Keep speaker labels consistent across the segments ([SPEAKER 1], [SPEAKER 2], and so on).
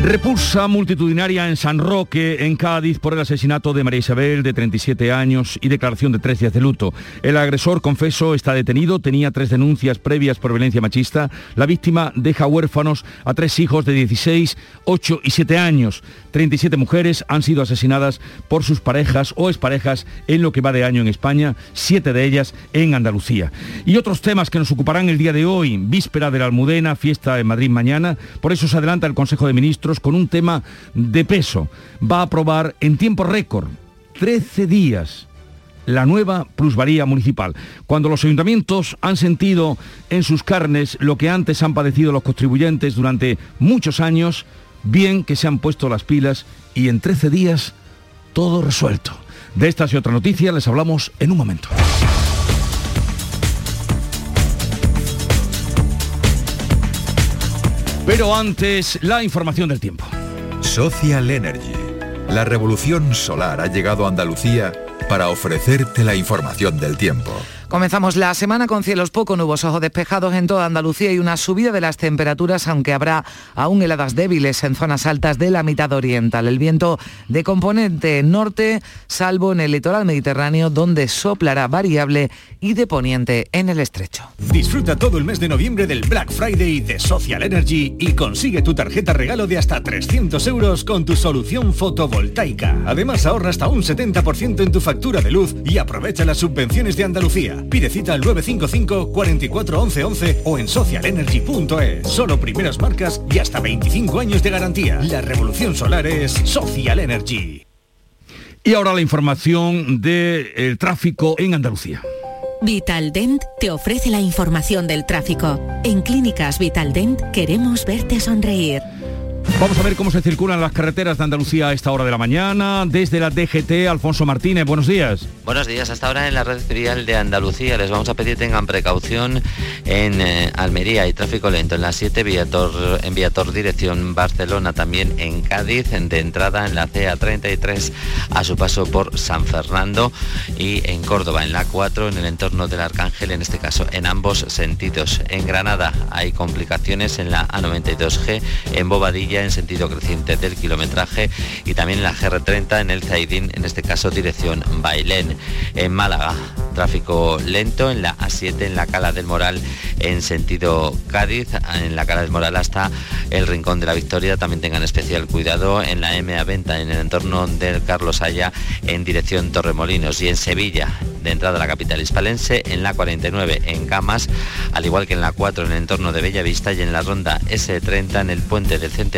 [SPEAKER 1] Repulsa multitudinaria en San Roque, en Cádiz, por el asesinato de María Isabel, de 37 años, y declaración de tres días de luto. El agresor, confeso, está detenido, tenía tres denuncias previas por violencia machista. La víctima deja huérfanos a tres hijos de 16, 8 y 7 años. 37 mujeres han sido asesinadas por sus parejas o exparejas en lo que va de año en España, siete de ellas en Andalucía. Y otros temas que nos ocuparán el día de hoy, víspera de la Almudena, fiesta en Madrid mañana, por eso se adelanta el Consejo de Ministros con un tema de peso. Va a aprobar en tiempo récord, 13 días, la nueva plusvalía municipal. Cuando los ayuntamientos han sentido en sus carnes lo que antes han padecido los contribuyentes durante muchos años, bien que se han puesto las pilas y en 13 días todo resuelto. De estas y otras noticias les hablamos en un momento. Pero antes, la información del tiempo.
[SPEAKER 2] Social Energy. La revolución solar ha llegado a Andalucía para ofrecerte la información del tiempo.
[SPEAKER 3] Comenzamos la semana con cielos poco nubosos o despejados en toda Andalucía y una subida de las temperaturas, aunque habrá aún heladas débiles en zonas altas de la mitad oriental. El viento de componente norte, salvo en el litoral mediterráneo, donde soplará variable y de poniente en el estrecho.
[SPEAKER 4] Disfruta todo el mes de noviembre del Black Friday de Social Energy y consigue tu tarjeta regalo de hasta 300 euros con tu solución fotovoltaica. Además ahorra hasta un 70% en tu factura de luz y aprovecha las subvenciones de Andalucía. Pide cita al 955 44 11 11 o en socialenergy.es. Solo primeras marcas y hasta 25 años de garantía. La revolución solar es Social Energy.
[SPEAKER 1] Y ahora la información del tráfico en Andalucía.
[SPEAKER 5] Vitaldent te ofrece la información del tráfico. En Clínicas Vitaldent queremos verte sonreír.
[SPEAKER 1] Vamos a ver cómo se circulan las carreteras de Andalucía a esta hora de la mañana. Desde la DGT, Alfonso Martínez, buenos días.
[SPEAKER 6] Buenos días. Hasta ahora en la red vial de Andalucía les vamos a pedir tengan precaución en eh, Almería y tráfico lento en la 7 Viator, en Viator dirección Barcelona, también en Cádiz, de entrada en la CA33 a su paso por San Fernando y en Córdoba en la 4 en el entorno del Arcángel, en este caso en ambos sentidos. En Granada hay complicaciones en la A92G, en Bobadilla en sentido creciente del kilometraje y también en la GR30 en el Zaidín, en este caso dirección Bailén. En Málaga, tráfico lento en la A7 en la Cala del Moral en sentido Cádiz, en la Cala del Moral hasta el Rincón de la Victoria. También tengan especial cuidado en la MA Venta en el entorno del Carlos Haya en dirección Torremolinos y en Sevilla de entrada a la capital hispalense en la 49 en Camas, al igual que en la 4 en el entorno de Bellavista y en la ronda S30 en el puente del Centenario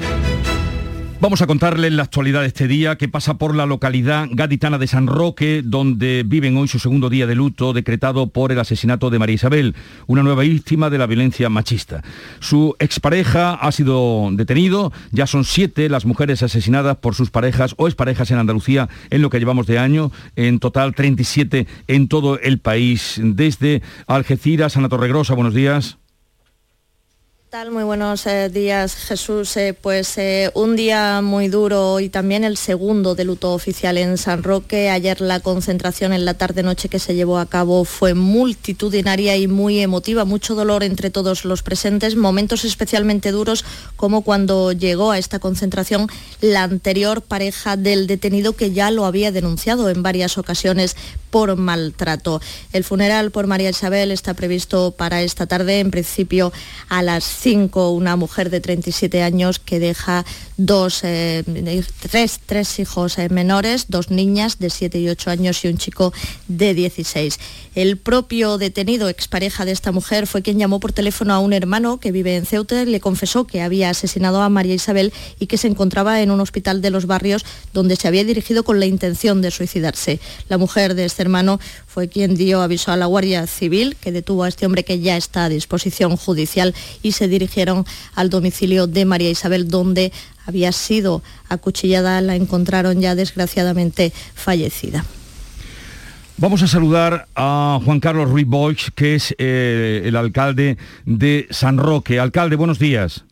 [SPEAKER 1] Vamos a contarles la actualidad de este día que pasa por la localidad gaditana de San Roque, donde viven hoy su segundo día de luto decretado por el asesinato de María Isabel, una nueva víctima de la violencia machista. Su expareja ha sido detenido, ya son siete las mujeres asesinadas por sus parejas o exparejas en Andalucía en lo que llevamos de año, en total 37 en todo el país. Desde Algeciras, Ana Torregrosa, buenos días
[SPEAKER 7] tal? Muy buenos eh, días, Jesús. Eh, pues eh, un día muy duro y también el segundo de luto oficial en San Roque. Ayer la concentración en la tarde-noche que se llevó a cabo fue multitudinaria y muy emotiva, mucho dolor entre todos los presentes, momentos especialmente duros como cuando llegó a esta concentración la anterior pareja del detenido que ya lo había denunciado en varias ocasiones por maltrato. El funeral por María Isabel está previsto para esta tarde, en principio a las cinco, una mujer de 37 años que deja dos, eh, tres, tres, hijos eh, menores, dos niñas de 7 y 8 años y un chico de 16. El propio detenido, expareja de esta mujer, fue quien llamó por teléfono a un hermano que vive en Ceuta y le confesó que había asesinado a María Isabel y que se encontraba en un hospital de los barrios donde se había dirigido con la intención de suicidarse. La mujer de este hermano fue quien dio aviso a la Guardia Civil, que detuvo a este hombre que ya está a disposición judicial y se dirigieron al domicilio de María Isabel, donde había sido acuchillada, la encontraron ya desgraciadamente fallecida.
[SPEAKER 1] Vamos a saludar a Juan Carlos Ruiz Boix, que es eh, el alcalde de San Roque. Alcalde, buenos días.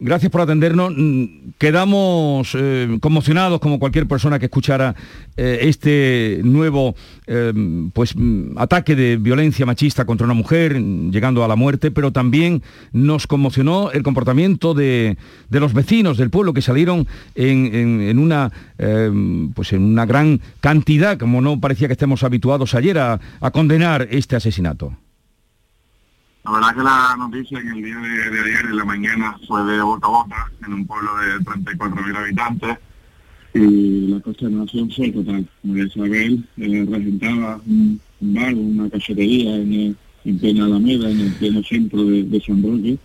[SPEAKER 1] Gracias por atendernos. Mm, quedamos eh, conmocionados como cualquier persona que escuchara eh, este nuevo eh, pues, mm, ataque de violencia machista contra una mujer, llegando a la muerte, pero también nos conmocionó el comportamiento de, los vecinos del pueblo que salieron en, una, pues en una gran cantidad, como no parecía que estemos habituados ayer, a condenar este asesinato.
[SPEAKER 8] La verdad que la noticia en el día de, ayer, en la mañana, fue de boca a boca, en un pueblo de 34.000 habitantes, y la consternación fue total. María Isabel eh, regentaba un, bar, una cafetería en, en plena Alameda, en el pleno centro de, San Roque,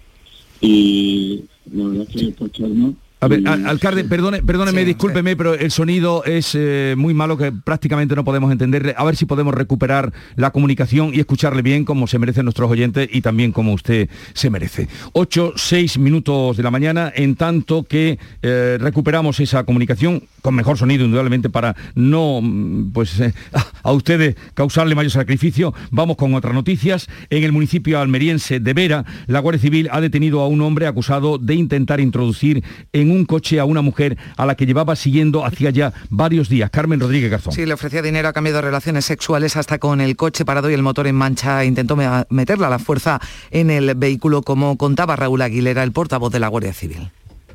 [SPEAKER 8] y la verdad es que el consternó
[SPEAKER 1] a ver, alcalde, perdone, perdóneme, discúlpeme, pero el sonido es eh, muy malo que prácticamente no podemos entenderle. A ver si podemos recuperar la comunicación y escucharle bien como se merecen nuestros oyentes y también como usted se merece. Ocho, seis minutos de la mañana, en tanto que eh, recuperamos esa comunicación con mejor sonido, indudablemente, para no mm, pues, eh, a ustedes causarle mayor sacrificio. Vamos con otras noticias. En el municipio almeriense de Vera, la Guardia Civil ha detenido a un hombre acusado de intentar introducir en un coche a una mujer a la que llevaba siguiendo hacía ya varios días. Carmen Rodríguez Garzón.
[SPEAKER 3] Sí, le ofrecía dinero a cambio de relaciones sexuales hasta con el coche parado y el motor en mancha. Intentó meterla a la fuerza en el vehículo, como contaba Raúl Aguilera, el portavoz de la Guardia Civil.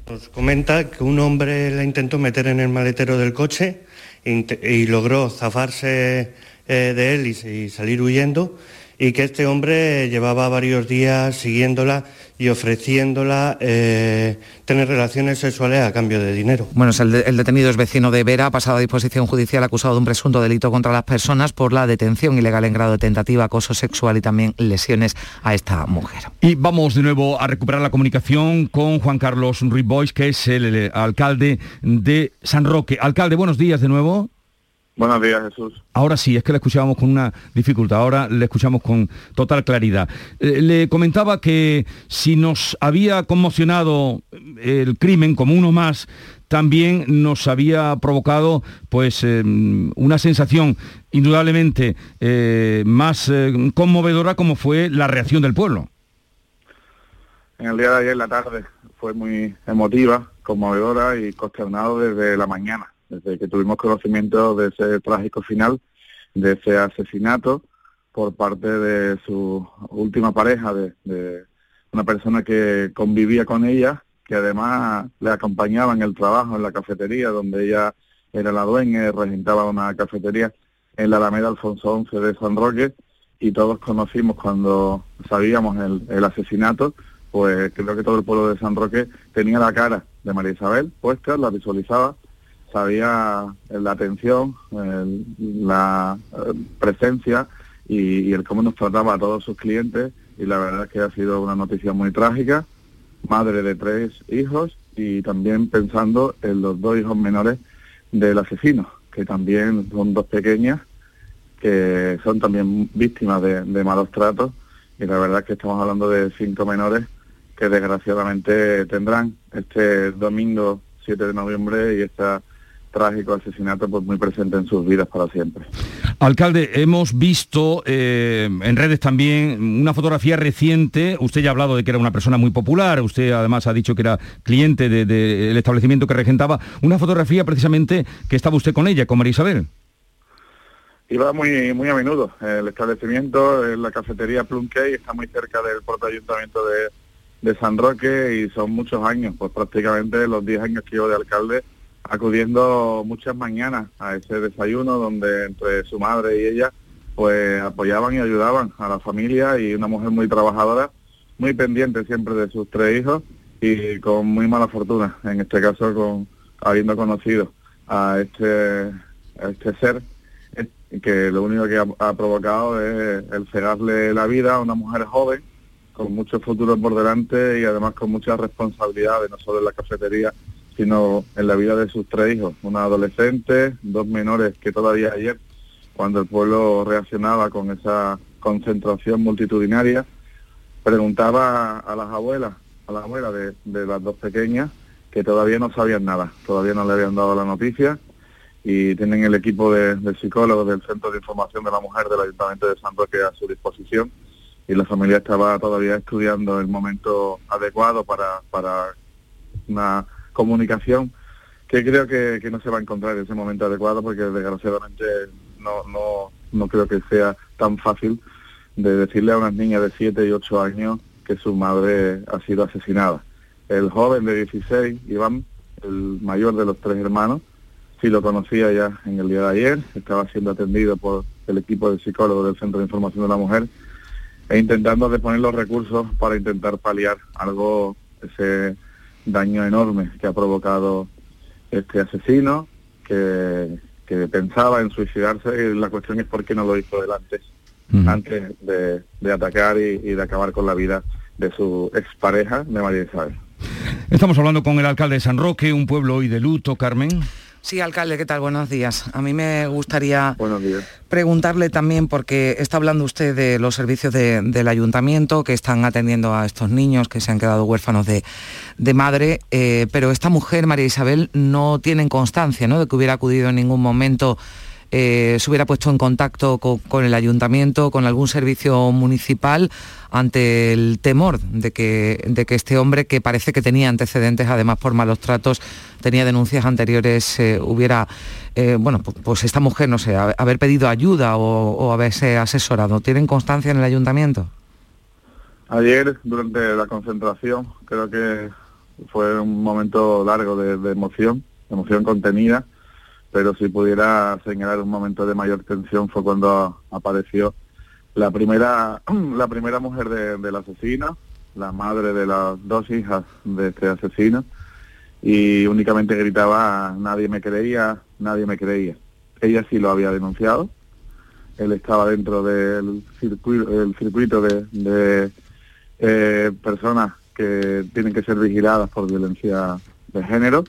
[SPEAKER 9] Nos comenta que un hombre la intentó meter en el maletero del coche y logró zafarse eh, de él y salir huyendo y que este hombre llevaba varios días siguiéndola y ofreciéndola eh, tener relaciones sexuales a cambio de dinero.
[SPEAKER 3] Bueno, el, detenido es vecino de Vera, ha pasado a disposición judicial acusado de un presunto delito contra las personas por la detención ilegal en grado de tentativa, acoso sexual y también lesiones a esta mujer.
[SPEAKER 1] Y vamos de nuevo a recuperar la comunicación con Juan Carlos Ruiz Boys, que es el alcalde de San Roque. Alcalde, buenos días de nuevo.
[SPEAKER 8] Buenos días, Jesús.
[SPEAKER 1] Ahora sí, es que le escuchábamos con una dificultad, ahora le escuchamos con total claridad. Eh, le comentaba que si nos había conmocionado el crimen como uno más, también nos había provocado pues eh, una sensación indudablemente eh, más conmovedora como fue la reacción del pueblo.
[SPEAKER 8] En el día de ayer, la tarde, fue muy emotiva, conmovedora y consternado desde la mañana desde que tuvimos conocimiento de ese trágico final, de ese asesinato por parte de su última pareja, de, una persona que convivía con ella, que además le acompañaba en el trabajo, en la cafetería, donde ella era la dueña regentaba una cafetería en la Alameda Alfonso XI de San Roque, y todos conocimos cuando sabíamos el, el asesinato, pues creo que todo el pueblo de San Roque tenía la cara de María Isabel puesta, la visualizaba, sabía la atención, la eh, presencia y, el cómo nos trataba a todos sus clientes. Y la verdad es que ha sido una noticia muy trágica, madre de tres hijos y también pensando en los dos hijos menores del asesino, que también son dos pequeñas, que son también víctimas de, de malos tratos. Y la verdad es que estamos hablando de cinco menores que desgraciadamente tendrán este domingo 7 de noviembre y esta trágico asesinato pues muy presente en sus vidas para siempre.
[SPEAKER 1] Alcalde, hemos visto eh, en redes también una fotografía reciente, usted ya ha hablado de que era una persona muy popular, usted además ha dicho que era cliente del establecimiento que regentaba, una fotografía precisamente que estaba usted con ella, con María Isabel.
[SPEAKER 8] Iba muy muy a menudo. El establecimiento, la cafetería Plum está muy cerca del puerto ayuntamiento de, de San Roque y son muchos años, pues prácticamente los 10 años que llevo de alcalde acudiendo muchas mañanas a ese desayuno donde entre su madre y ella pues apoyaban y ayudaban a la familia y una mujer muy trabajadora, muy pendiente siempre de sus tres hijos y con muy mala fortuna, en este caso con habiendo conocido a este, a este ser que lo único que ha, provocado es el cegarle la vida a una mujer joven con mucho futuro por delante y además con muchas responsabilidades, no solo en la cafetería, sino en la vida de sus tres hijos, una adolescente, dos menores que todavía ayer, cuando el pueblo reaccionaba con esa concentración multitudinaria, preguntaba a las abuelas, a las abuelas de, las dos pequeñas, que todavía no sabían nada, todavía no le habían dado la noticia y tienen el equipo de, psicólogos del Centro de Información de la Mujer del Ayuntamiento de San Roque a su disposición y la familia estaba todavía estudiando el momento adecuado para, para una comunicación que creo que, no se va a encontrar en ese momento adecuado porque desgraciadamente no, no, no creo que sea tan fácil de decirle a unas niñas de 7 y 8 años que su madre ha sido asesinada. El joven de 16, Iván, el mayor de los tres hermanos, sí lo conocía ya en el día de ayer, estaba siendo atendido por el equipo de psicólogos del Centro de Información de la Mujer e intentando de poner los recursos para intentar paliar algo, ese daño enorme que ha provocado este asesino, que, pensaba en suicidarse y la cuestión es por qué no lo hizo delante, antes de, atacar y, de acabar con la vida de su expareja, de María Isabel.
[SPEAKER 1] Estamos hablando con el alcalde de San Roque, un pueblo hoy de luto, Carmen.
[SPEAKER 3] Sí, alcalde, ¿qué tal? Buenos días. A mí me gustaría preguntarle también, porque está hablando usted de los servicios del ayuntamiento que están atendiendo a estos niños que se han quedado huérfanos de, madre, eh, pero esta mujer, María Isabel, no tiene constancia ¿no? de que hubiera acudido en ningún momento eh, se hubiera puesto en contacto con, el ayuntamiento, con algún servicio municipal, ante el temor de que, este hombre, que parece que tenía antecedentes, además por malos tratos, tenía denuncias anteriores, eh, hubiera, eh, bueno, pues, esta mujer, no sé, haber pedido ayuda o, haberse asesorado. ¿Tienen constancia en el ayuntamiento?
[SPEAKER 8] Ayer, durante la concentración, creo que fue un momento largo de, de emoción, emoción contenida, pero si pudiera señalar un momento de mayor tensión fue cuando apareció la primera, la primera mujer del asesino, la madre de las dos hijas de este asesino, y únicamente gritaba, nadie me creía, nadie me creía. Ella sí lo había denunciado, él estaba dentro del circuito, el circuito de, eh, personas que tienen que ser vigiladas por violencia de género,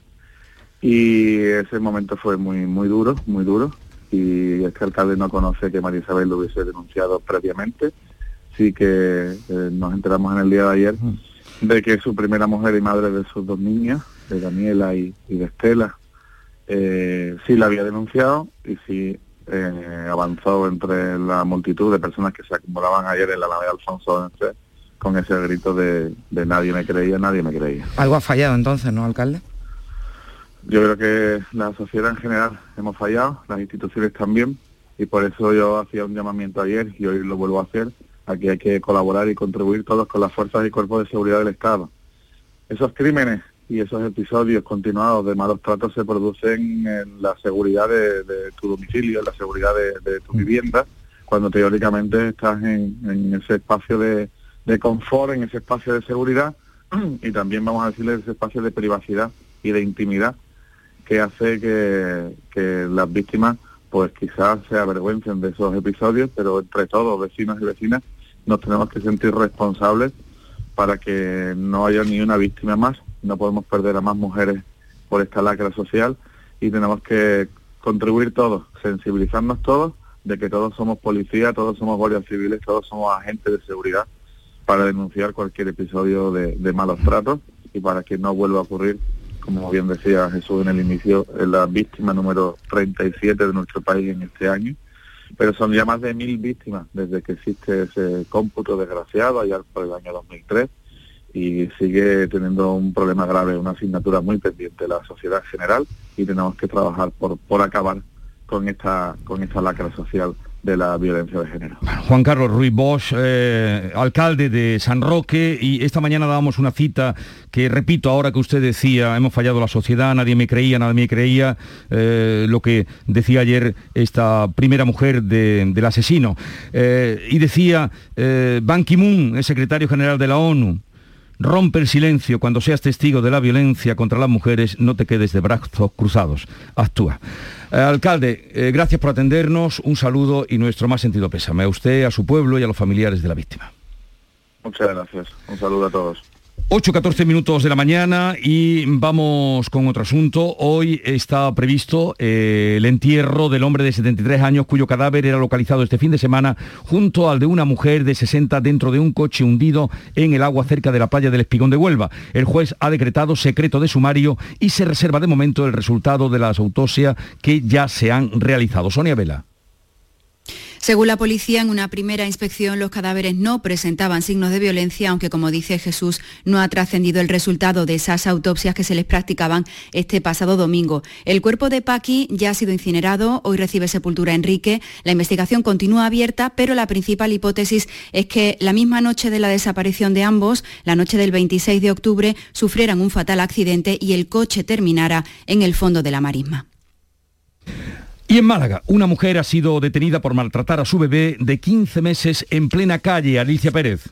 [SPEAKER 8] y ese momento fue muy muy duro, muy duro. Y este alcalde no conoce que María Isabel lo hubiese denunciado previamente. Sí que eh, nos enteramos en el día de ayer de que su primera mujer y madre de sus dos niñas, de Daniela y, de Estela, eh, sí la había denunciado y sí eh, avanzó entre la multitud de personas que se acumulaban ayer en la nave de Alfonso con ese grito de, de nadie me creía, nadie me creía.
[SPEAKER 3] Algo ha fallado entonces, ¿no, alcalde?
[SPEAKER 8] Yo creo que la sociedad en general hemos fallado, las instituciones también, y por eso yo hacía un llamamiento ayer y hoy lo vuelvo a hacer, aquí hay que colaborar y contribuir todos con las fuerzas y cuerpos de seguridad del Estado. Esos crímenes y esos episodios continuados de malos tratos se producen en la seguridad de, tu domicilio, en la seguridad de, tu mm. vivienda, cuando teóricamente estás en, ese espacio de, de confort, en ese espacio de seguridad y también vamos a decirle ese espacio de privacidad y de intimidad que hace que, las víctimas pues quizás se avergüencen de esos episodios, pero entre todos, vecinos y vecinas, nos tenemos que sentir responsables para que no haya ni una víctima más, no podemos perder a más mujeres por esta lacra social y tenemos que contribuir todos, sensibilizarnos todos de que todos somos policía, todos somos guardias civiles, todos somos agentes de seguridad para denunciar cualquier episodio de, de malos tratos y para que no vuelva a ocurrir como bien decía Jesús en el inicio, es la víctima número 37 de nuestro país en este año, pero son ya más de mil víctimas desde que existe ese cómputo desgraciado allá por el año 2003 y sigue teniendo un problema grave, una asignatura muy pendiente la sociedad general y tenemos que trabajar por, por acabar con esta, con esta lacra social de la violencia de género.
[SPEAKER 1] Juan Carlos Ruiz Bosch, eh, alcalde de San Roque, y esta mañana dábamos una cita que, repito, ahora que usted decía, hemos fallado la sociedad, nadie me creía, nadie me creía, eh, lo que decía ayer esta primera mujer del asesino. Eh, y decía, Ban Ki-moon, el secretario general de la ONU, Rompe el silencio cuando seas testigo de la violencia contra las mujeres, no te quedes de brazos cruzados. Actúa. Eh, alcalde, eh, gracias por atendernos, un saludo y nuestro más sentido pésame a usted, a su pueblo y a los familiares de la víctima.
[SPEAKER 8] Muchas gracias. Un saludo a todos.
[SPEAKER 1] 8.14 minutos de la mañana y vamos con otro asunto. Hoy está previsto eh, el entierro del hombre de 73 años cuyo cadáver era localizado este fin de semana junto al de una mujer de 60 dentro de un coche hundido en el agua cerca de la playa del Espigón de Huelva. El juez ha decretado secreto de sumario y se reserva de momento el resultado de las autopsias que ya se han realizado. Sonia Vela.
[SPEAKER 10] Según la policía, en una primera inspección los cadáveres no presentaban signos de violencia, aunque como dice Jesús, no ha trascendido el resultado de esas autopsias que se les practicaban este pasado domingo. El cuerpo de Paqui ya ha sido incinerado, hoy recibe sepultura Enrique. La investigación continúa abierta, pero la principal hipótesis es que la misma noche de la desaparición de ambos, la noche del 26 de octubre, sufrieran un fatal accidente y el coche terminara en el fondo de la marisma.
[SPEAKER 1] Y en Málaga, una mujer ha sido detenida por maltratar a su bebé de 15 meses en plena calle. Alicia Pérez.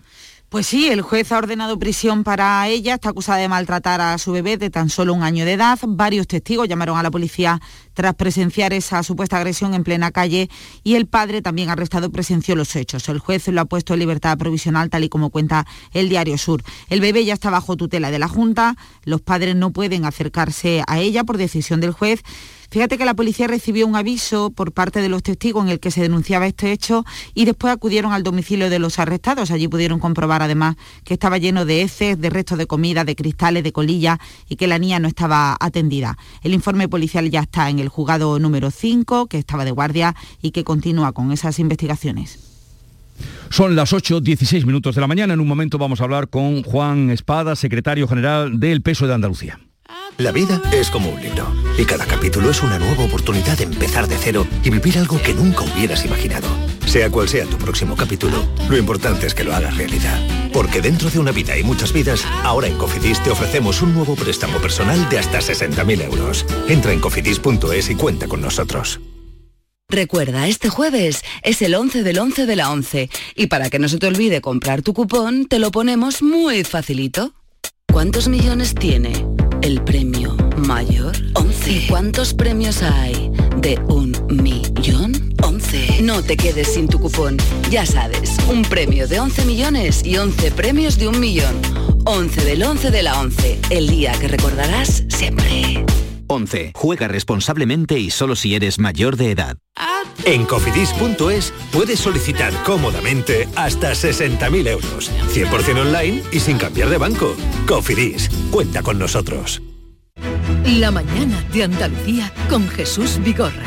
[SPEAKER 11] Pues sí, el juez ha ordenado prisión para ella, está acusada de maltratar a su bebé de tan solo un año de edad. Varios testigos llamaron a la policía tras presenciar esa supuesta agresión en plena calle y el padre también arrestado presenció los hechos. El juez lo ha puesto en libertad provisional tal y como cuenta el Diario Sur. El bebé ya está bajo tutela de la Junta, los padres no pueden acercarse a ella por decisión del juez Fíjate que la policía recibió un aviso por parte de los testigos en el que se denunciaba este hecho y después acudieron al domicilio de los arrestados. Allí pudieron comprobar además que estaba lleno de heces, de restos de comida, de cristales, de colillas y que la niña no estaba atendida. El informe policial ya está en el juzgado número 5, que estaba de guardia y que continúa con esas investigaciones.
[SPEAKER 1] Son las 8.16 minutos de la mañana. En un momento vamos a hablar con Juan Espada, secretario general del Peso de Andalucía.
[SPEAKER 12] La vida es como un libro y cada capítulo es una nueva oportunidad de empezar de cero y vivir algo que nunca hubieras imaginado. Sea cual sea tu próximo capítulo, lo importante es que lo hagas realidad. Porque dentro de una vida y muchas vidas, ahora en Cofidis te ofrecemos un nuevo préstamo personal de hasta 60.000 euros. Entra en cofidis.es y cuenta con nosotros.
[SPEAKER 13] Recuerda, este jueves es el 11 del 11 de la 11 y para que no se te olvide comprar tu cupón, te lo ponemos muy facilito. ¿Cuántos millones tiene? El premio mayor? 11. ¿Y cuántos premios hay de un millón? 11. No te quedes sin tu cupón. Ya sabes, un premio de 11 millones y 11 premios de un millón. 11 del 11 de la 11. El día que recordarás siempre.
[SPEAKER 14] 11. Juega responsablemente y solo si eres mayor de edad.
[SPEAKER 12] En cofidis.es puedes solicitar cómodamente hasta 60.000 euros, 100% online y sin cambiar de banco. Cofidis, cuenta con nosotros.
[SPEAKER 15] La mañana de Andalucía con Jesús Vigorra.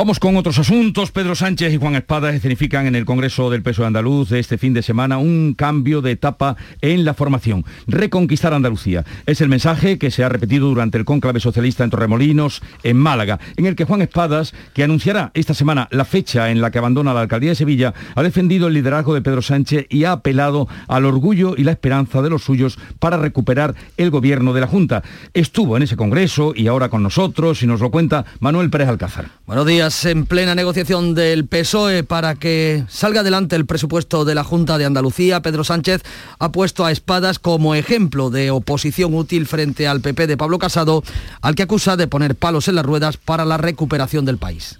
[SPEAKER 1] Vamos con otros asuntos. Pedro Sánchez y Juan Espada escenifican en el Congreso del Peso de Andaluz de este fin de semana un cambio de etapa en la formación. Reconquistar Andalucía. Es el mensaje que se ha repetido durante el cónclave socialista en Torremolinos, en Málaga, en el que Juan Espadas, que anunciará esta semana la fecha en la que abandona la alcaldía de Sevilla, ha defendido el liderazgo de Pedro Sánchez y ha apelado al orgullo y la esperanza de los suyos para recuperar el gobierno de la Junta. Estuvo en ese Congreso y ahora con nosotros y nos lo cuenta Manuel Pérez Alcázar.
[SPEAKER 16] Buenos días en plena negociación del PSOE para que salga adelante el presupuesto de la Junta de Andalucía. Pedro Sánchez ha puesto a Espadas como ejemplo de oposición útil frente al PP de Pablo Casado, al que acusa de poner palos en las ruedas para la recuperación del país.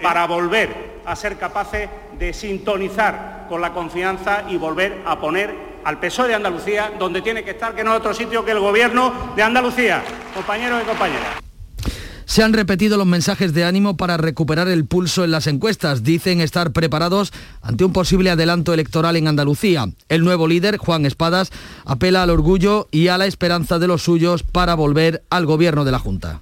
[SPEAKER 17] Para volver a ser capaces de sintonizar con la confianza y volver a poner al PSOE de Andalucía donde tiene que estar, que no es otro sitio que el Gobierno de Andalucía. Compañeros y compañeras.
[SPEAKER 16] Se han repetido los mensajes de ánimo para recuperar el pulso en las encuestas. Dicen estar preparados ante un posible adelanto electoral en Andalucía. El nuevo líder, Juan Espadas, apela al orgullo y a la esperanza de los suyos para volver al gobierno de la Junta.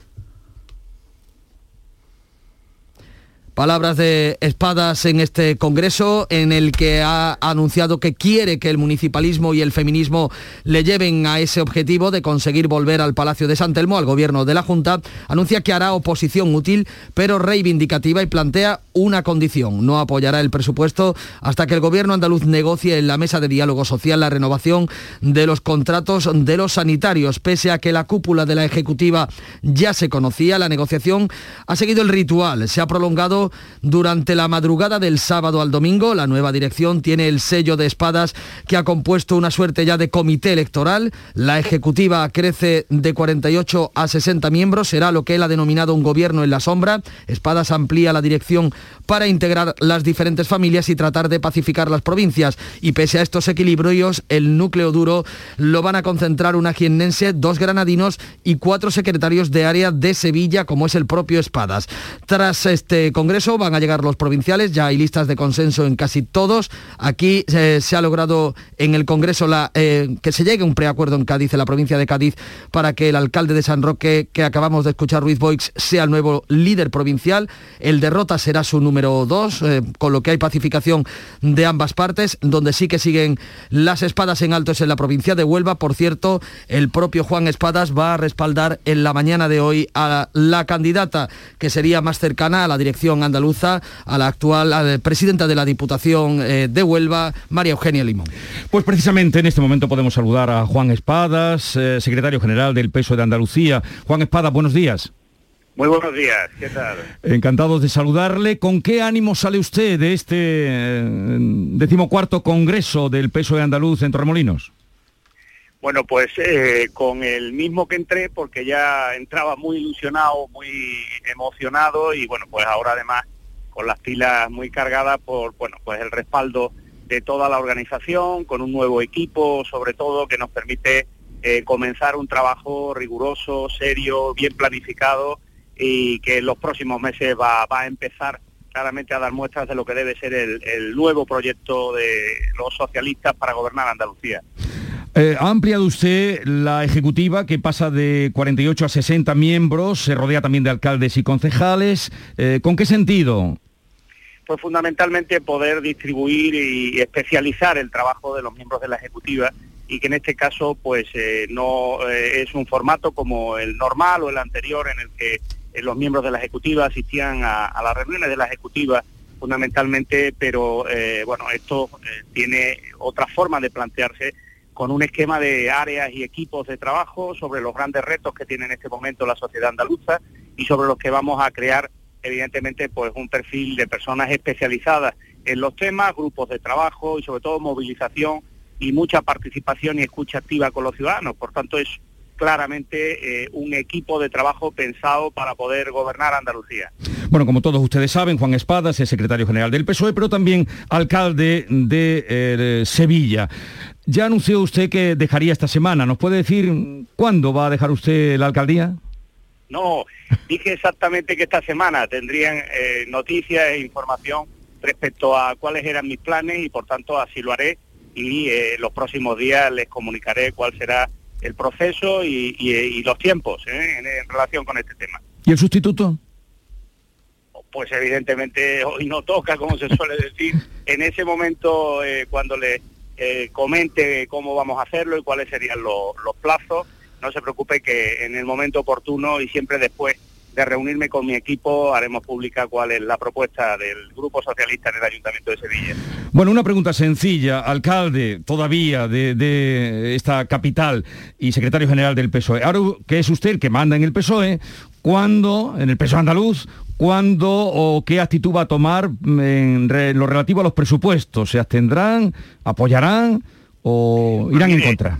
[SPEAKER 18] Palabras de espadas en este Congreso en el que ha anunciado que quiere que el municipalismo y el feminismo le lleven a ese objetivo de conseguir volver al Palacio de San Telmo, al gobierno de la Junta. Anuncia que hará oposición útil pero reivindicativa y plantea una condición. No apoyará el presupuesto hasta que el gobierno andaluz negocie en la mesa de diálogo social la renovación de los contratos de los sanitarios. Pese a que la cúpula de la Ejecutiva ya se conocía, la negociación ha seguido el ritual. Se ha prolongado durante la madrugada del sábado al domingo. La nueva dirección tiene el sello de espadas que ha compuesto una suerte ya de comité electoral. La ejecutiva crece de 48 a 60 miembros. Será lo que él ha denominado un gobierno en la sombra. Espadas amplía la dirección para integrar las diferentes familias y tratar de pacificar las provincias. Y pese a estos equilibrios, el núcleo duro lo van a concentrar una jiennense, dos granadinos y cuatro secretarios de área de Sevilla, como es el propio Espadas. Tras este congreso, eso van a llegar los provinciales, ya hay listas de consenso en casi todos. Aquí eh, se ha logrado en el Congreso la, eh, que se llegue un preacuerdo en Cádiz, en la provincia de Cádiz, para que el alcalde de San Roque, que acabamos de escuchar, Ruiz Boix, sea el nuevo líder provincial. El derrota será su número dos, eh, con lo que hay pacificación de ambas partes, donde sí que siguen las espadas en alto es en la provincia de Huelva. Por cierto, el propio Juan Espadas va a respaldar en la mañana de hoy a la candidata que sería más cercana a la dirección andaluza a la actual presidenta de la Diputación eh, de Huelva, María Eugenia Limón.
[SPEAKER 1] Pues precisamente en este momento podemos saludar a Juan Espadas, eh, secretario general del Peso de Andalucía. Juan Espadas, buenos días.
[SPEAKER 19] Muy buenos días, ¿qué tal?
[SPEAKER 1] Encantados de saludarle. ¿Con qué ánimo sale usted de este eh, decimocuarto congreso del peso de andaluz en Torremolinos?
[SPEAKER 19] Bueno, pues con el mismo que entré, porque ya entraba muy ilusionado, muy emocionado y bueno, pues ahora además con las pilas muy cargadas por, bueno, pues el respaldo de toda la organización, con un nuevo equipo, sobre todo, que nos permite eh, comenzar un trabajo riguroso, serio, bien planificado y que en los próximos meses va a empezar claramente a dar muestras de lo que debe ser el nuevo proyecto de los socialistas para gobernar Andalucía.
[SPEAKER 1] Eh, ha ampliado usted la ejecutiva que pasa de 48 a 60 miembros, se rodea también de alcaldes y concejales. Eh, ¿Con qué sentido?
[SPEAKER 19] Pues fundamentalmente poder distribuir y especializar el trabajo de los miembros de la ejecutiva y que en este caso pues eh, no es un formato como el normal o el anterior en el que los miembros de la ejecutiva asistían a, a las reuniones de la ejecutiva fundamentalmente, pero bueno, esto tiene otra forma de plantearse con un esquema de áreas y equipos de trabajo sobre los grandes retos que tiene en este momento la sociedad andaluza y sobre los que vamos a crear evidentemente pues un perfil de personas especializadas en los temas, grupos de trabajo y sobre todo movilización y mucha participación y escucha activa con los ciudadanos. Por tanto es claramente eh, un equipo de trabajo pensado para poder gobernar Andalucía.
[SPEAKER 1] Bueno, como todos ustedes saben, Juan Espadas es secretario general del PSOE, pero también alcalde de eh, Sevilla. Ya anunció usted que dejaría esta semana. ¿Nos puede decir cuándo va a dejar usted la alcaldía?
[SPEAKER 19] No, dije exactamente que esta semana tendrían eh, noticias e información respecto a cuáles eran mis planes y por tanto así lo haré y eh, los próximos días les comunicaré cuál será el proceso y, los tiempos ¿eh? en, relación con este tema.
[SPEAKER 1] ¿Y el sustituto?
[SPEAKER 19] Pues evidentemente hoy no toca, como se suele decir. En ese momento, cuando le eh, comente cómo vamos a hacerlo y cuáles serían los plazos. No se preocupe que en el momento oportuno y siempre después de reunirme con mi equipo haremos pública cuál es la propuesta del Grupo Socialista en el Ayuntamiento de Sevilla.
[SPEAKER 1] Bueno, una pregunta sencilla. Alcalde todavía de, esta capital y secretario general del PSOE. Ahora que es usted el que manda en el PSOE, ¿cuándo, en el PSOE andaluz, cuándo o qué actitud va a tomar en, lo relativo a los presupuestos? ¿Se abstendrán, apoyarán o irán en contra?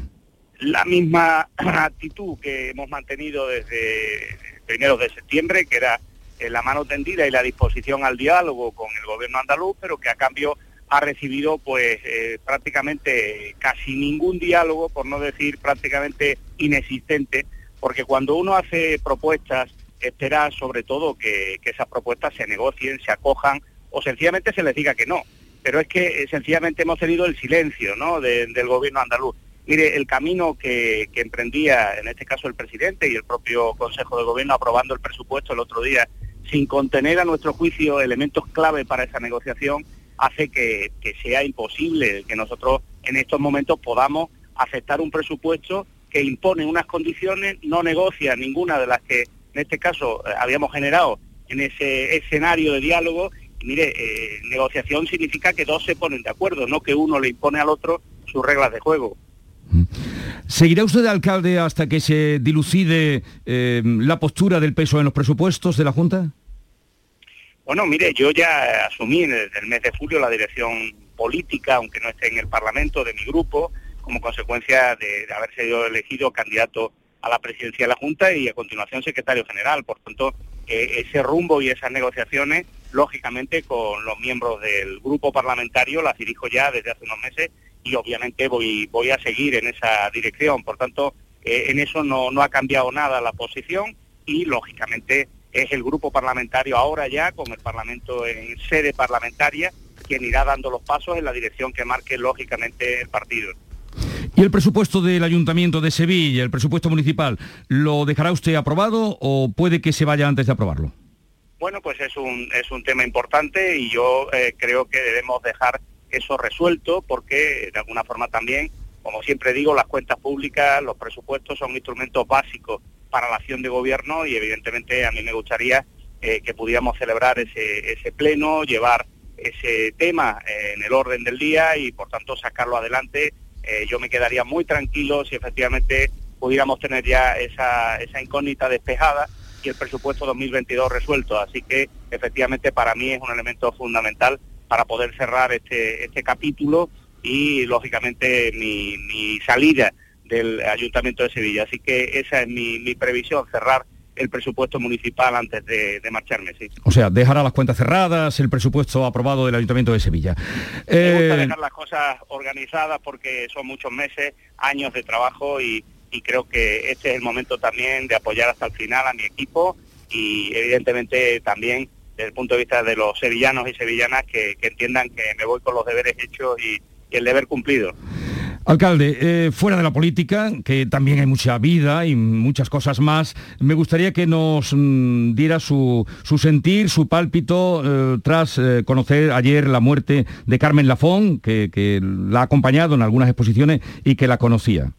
[SPEAKER 19] La misma actitud que hemos mantenido desde primeros de septiembre, que era eh, la mano tendida y la disposición al diálogo con el gobierno andaluz, pero que a cambio ha recibido pues eh, prácticamente casi ningún diálogo, por no decir prácticamente inexistente, porque cuando uno hace propuestas espera sobre todo que, esas propuestas se negocien, se acojan o sencillamente se les diga que no. Pero es que eh, sencillamente hemos tenido el silencio ¿no? del gobierno andaluz. Mire, el camino que, emprendía, en este caso el presidente y el propio Consejo de Gobierno aprobando el presupuesto el otro día sin contener a nuestro juicio elementos clave para esa negociación, hace que, que sea imposible que nosotros en estos momentos podamos aceptar un presupuesto que impone unas condiciones, no negocia ninguna de las que en este caso eh, habíamos generado en ese escenario de diálogo. Y mire, eh, negociación significa que dos se ponen de acuerdo, no que uno le impone al otro sus reglas de juego.
[SPEAKER 1] ¿Seguirá usted de alcalde hasta que se dilucide eh, la postura del peso en los presupuestos de la Junta?
[SPEAKER 19] Bueno, mire, yo ya asumí desde el mes de julio la dirección política, aunque no esté en el Parlamento, de mi grupo, como consecuencia de, haber sido elegido candidato a la presidencia de la Junta y a continuación secretario general. Por tanto, eh, ese rumbo y esas negociaciones, lógicamente, con los miembros del grupo parlamentario, las dirijo ya desde hace unos meses y obviamente voy, voy a seguir en esa dirección. Por tanto, eh, en eso no, no ha cambiado nada la posición y, lógicamente, es el grupo parlamentario ahora ya, con el Parlamento en sede parlamentaria, quien irá dando los pasos en la dirección que marque, lógicamente, el partido.
[SPEAKER 1] ¿Y el presupuesto del Ayuntamiento de Sevilla, el presupuesto municipal, lo dejará usted aprobado o puede que se vaya antes de aprobarlo?
[SPEAKER 19] Bueno, pues es un, es un tema importante y yo eh, creo que debemos dejar eso resuelto porque de alguna forma también, como siempre digo, las cuentas públicas, los presupuestos son instrumentos básicos para la acción de gobierno y evidentemente a mí me gustaría eh, que pudiéramos celebrar ese, ese pleno, llevar ese tema en el orden del día y por tanto sacarlo adelante eh, yo me quedaría muy tranquilo si efectivamente pudiéramos tener ya esa, esa incógnita despejada y el presupuesto 2022 resuelto. Así que efectivamente para mí es un elemento fundamental para poder cerrar este, este capítulo y lógicamente mi, mi salida del Ayuntamiento de Sevilla. Así que esa es mi, mi previsión, cerrar el presupuesto municipal antes de, marcharme, sí.
[SPEAKER 1] O sea, dejará las cuentas cerradas, el presupuesto aprobado del Ayuntamiento de Sevilla.
[SPEAKER 19] Me gusta eh, dejar las cosas organizadas porque son muchos meses, años de trabajo y, creo que este es el momento también de apoyar hasta el final a mi equipo y evidentemente también desde el punto de vista de los sevillanos y sevillanas que, entiendan que me voy con los deberes hechos y el deber cumplido.
[SPEAKER 1] Alcalde, eh, fuera de la política, que también hay mucha vida y muchas cosas más, me gustaría que nos mm, diera su, sentir, su pálpito, eh, tras eh, conocer ayer la muerte de Carmen Lafón, que, que, la ha acompañado en algunas exposiciones y que la conocía.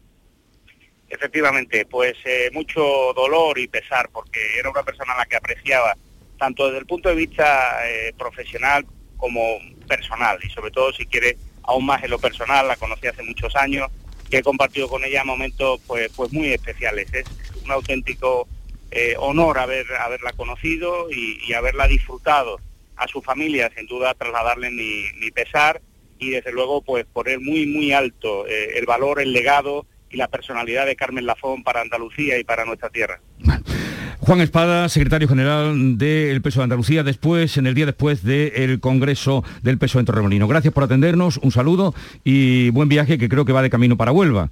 [SPEAKER 19] Efectivamente, pues mucho dolor y pesar, porque era una persona a la que apreciaba, tanto desde el punto de vista profesional como personal, y sobre todo, si quiere, aún más en lo personal, la conocí hace muchos años y he compartido con ella momentos pues, pues muy especiales. Es un auténtico eh, honor haber, haberla conocido y, haberla disfrutado a su familia, sin duda trasladarle mi, pesar y desde luego pues poner muy muy alto eh, el valor, el legado y la personalidad de Carmen Lafón para Andalucía y para nuestra tierra.
[SPEAKER 1] Juan Espada, secretario general del Peso de Andalucía, después, en el día después del Congreso del Peso en Torremolino. Gracias por atendernos, un saludo y buen viaje que creo que va de camino para Huelva.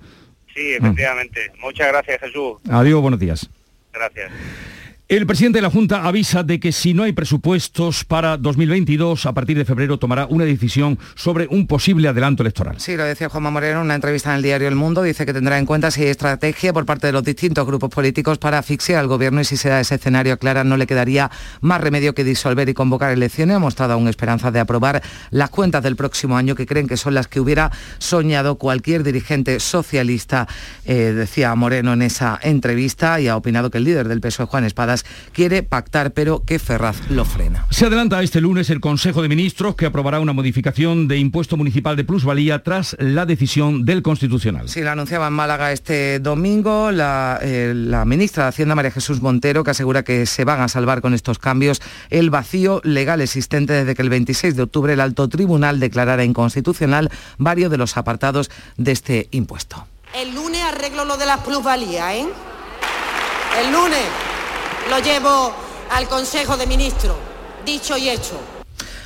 [SPEAKER 19] Sí, efectivamente. Muchas gracias, Jesús.
[SPEAKER 1] Adiós, buenos días.
[SPEAKER 19] Gracias.
[SPEAKER 1] El presidente de la Junta avisa de que si no hay presupuestos para 2022, a partir de febrero tomará una decisión sobre un posible adelanto electoral.
[SPEAKER 3] Sí, lo decía Juanma Moreno en una entrevista en el diario El Mundo. Dice que tendrá en cuenta si hay estrategia por parte de los distintos grupos políticos para asfixiar al gobierno y si se da ese escenario, Clara, no le quedaría más remedio que disolver y convocar elecciones. Ha mostrado aún esperanza de aprobar las cuentas del próximo año que creen que son las que hubiera soñado cualquier dirigente socialista, eh, decía Moreno en esa entrevista y ha opinado que el líder del PSOE, Juan Espada, quiere pactar, pero que Ferraz lo frena.
[SPEAKER 1] Se adelanta este lunes el Consejo de Ministros que aprobará una modificación de impuesto municipal de plusvalía tras la decisión del Constitucional.
[SPEAKER 3] Sí, la anunciaba en Málaga este domingo la, eh, la ministra de Hacienda, María Jesús Montero, que asegura que se van a salvar con estos cambios el vacío legal existente desde que el 26 de octubre el alto tribunal declarara inconstitucional varios de los apartados de este impuesto.
[SPEAKER 20] El lunes arreglo lo de las plusvalías, ¿eh? El lunes lo llevo al Consejo de Ministros, dicho y hecho.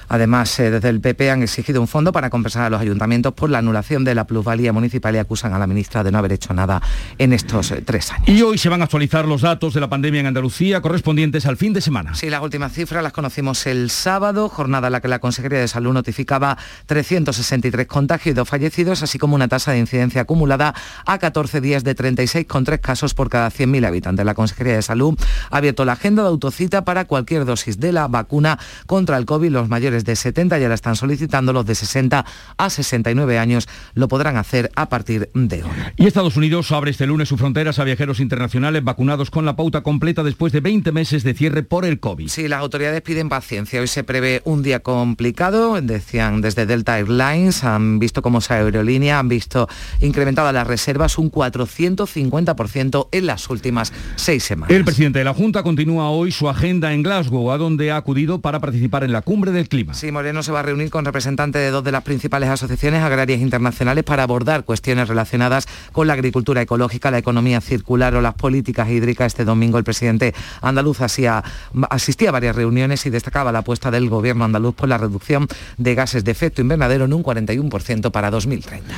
[SPEAKER 3] Además, eh, desde el PP han exigido un fondo para compensar a los ayuntamientos por la anulación de la plusvalía municipal y acusan a la ministra de no haber hecho nada en estos eh, tres años.
[SPEAKER 1] Y hoy se van a actualizar los datos de la pandemia en Andalucía correspondientes al fin de semana.
[SPEAKER 3] Sí, las últimas cifras las conocimos el sábado, jornada en la que la Consejería de Salud notificaba 363 contagios y dos fallecidos, así como una tasa de incidencia acumulada a 14 días de 36,3 casos por cada 100.000 habitantes. La Consejería de Salud ha abierto la agenda de autocita para cualquier dosis de la vacuna contra el COVID. Los mayores de 70 ya la están solicitando, los de 60 a 69 años lo podrán hacer a partir de hoy.
[SPEAKER 1] Y Estados Unidos abre este lunes sus fronteras a viajeros internacionales vacunados con la pauta completa después de 20 meses de cierre por el COVID.
[SPEAKER 3] Sí, las autoridades piden paciencia. Hoy se prevé un día complicado, decían desde Delta Airlines, han visto cómo esa aerolínea, han visto incrementadas las reservas un 450% en las últimas seis semanas.
[SPEAKER 1] El presidente de la Junta continúa hoy su agenda en Glasgow, a donde ha acudido para participar en la cumbre del clima.
[SPEAKER 3] Sí, Moreno se va a reunir con representantes de dos de las principales asociaciones agrarias internacionales para abordar cuestiones relacionadas con la agricultura ecológica, la economía circular o las políticas hídricas. Este domingo el presidente andaluz hacía, asistía a varias reuniones y destacaba la apuesta del gobierno andaluz por la reducción de gases de efecto invernadero en un 41% para 2030.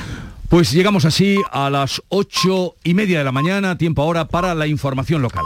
[SPEAKER 1] Pues llegamos así a las ocho y media de la mañana, tiempo ahora para la información local.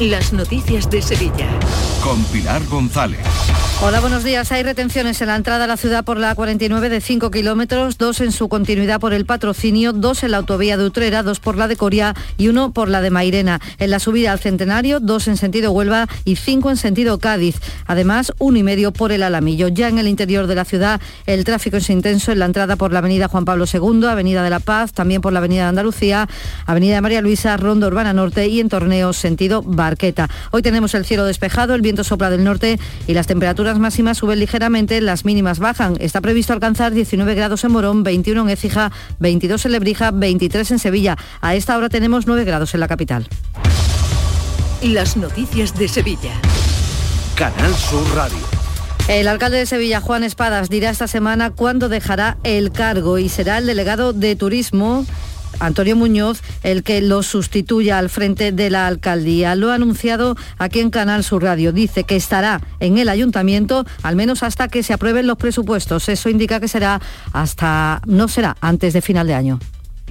[SPEAKER 15] las noticias de Sevilla.
[SPEAKER 21] Con Pilar González.
[SPEAKER 22] Hola, buenos días. Hay retenciones en la entrada a la ciudad por la 49 de 5 kilómetros, dos en su continuidad por el patrocinio, dos en la autovía de Utrera, dos por la de Coria y uno por la de Mairena. En la subida al Centenario, dos en sentido Huelva y cinco en sentido Cádiz. Además, uno y medio por el Alamillo. Ya en el interior de la ciudad, el tráfico es intenso en la entrada por la avenida Juan Pablo II, avenida de la Paz, también por la avenida de Andalucía, avenida de María Luisa, Ronda Urbana Norte y en Torneos sentido Barqueta. Hoy tenemos el cielo despejado, el viento sopla del norte y las temperaturas máximas suben ligeramente, las mínimas bajan. Está previsto alcanzar 19 grados en Morón, 21 en Écija, 22 en Lebrija, 23 en Sevilla. A esta hora tenemos 9 grados en la capital.
[SPEAKER 15] Las noticias de Sevilla.
[SPEAKER 21] Canal Sur Radio.
[SPEAKER 22] El alcalde de Sevilla, Juan Espadas, dirá esta semana cuándo dejará el cargo y será el delegado de turismo Antonio Muñoz el que lo sustituya al frente de la alcaldía. Lo ha anunciado aquí en Canal Sur Radio. Dice que estará en el ayuntamiento al menos hasta que se aprueben los presupuestos. Eso indica que será hasta, no será antes de final de año.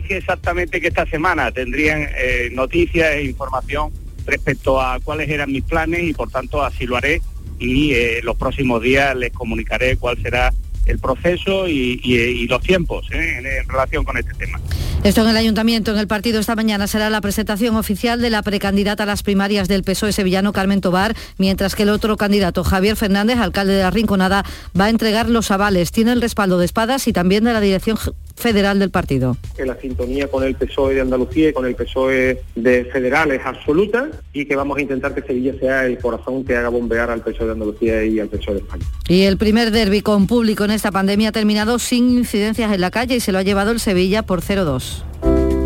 [SPEAKER 19] Exactamente que esta semana tendrían eh, noticias e información respecto a cuáles eran mis planes y por tanto así lo haré y eh, los próximos días les comunicaré cuál será el proceso y, los tiempos ¿eh? en, relación con este tema.
[SPEAKER 22] Esto en el ayuntamiento, en el partido esta mañana será la presentación oficial de la precandidata a las primarias del PSOE sevillano Carmen Tobar, mientras que el otro candidato Javier Fernández, alcalde de la Rinconada, va a entregar los avales. Tiene el respaldo de Espadas y también de la dirección federal del partido.
[SPEAKER 23] Que la sintonía con el PSOE de Andalucía y con el PSOE de federal es absoluta y que vamos a intentar que Sevilla sea el corazón que haga bombear al PSOE de Andalucía y al PSOE de España.
[SPEAKER 22] Y el primer derby con público en esta pandemia ha terminado sin incidencias en la calle y se lo ha llevado el Sevilla por 0-2.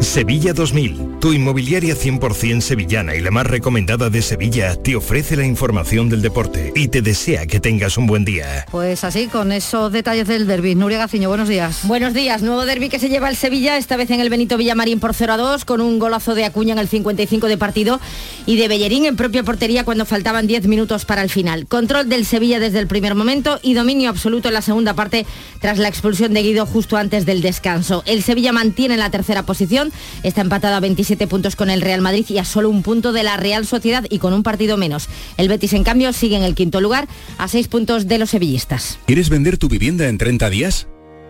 [SPEAKER 21] Sevilla 2000, tu inmobiliaria 100% sevillana y la más recomendada de Sevilla, te ofrece la información del deporte y te desea que tengas un buen día.
[SPEAKER 22] Pues así, con esos detalles del derby. Nuria Gaciño, buenos días.
[SPEAKER 24] Buenos días, nuevo derby que se lleva el Sevilla, esta vez en el Benito Villamarín por 0 a 2, con un golazo de Acuña en el 55 de partido y de Bellerín en propia portería cuando faltaban 10 minutos para el final. Control del Sevilla desde el primer momento y dominio absoluto en la segunda parte tras la expulsión de Guido justo antes del descanso. El Sevilla mantiene la tercera posición Está empatado a 27 puntos con el Real Madrid y a solo un punto de la Real Sociedad y con un partido menos. El Betis, en cambio, sigue en el quinto lugar a seis puntos de los sevillistas.
[SPEAKER 21] ¿Quieres vender tu vivienda en 30 días?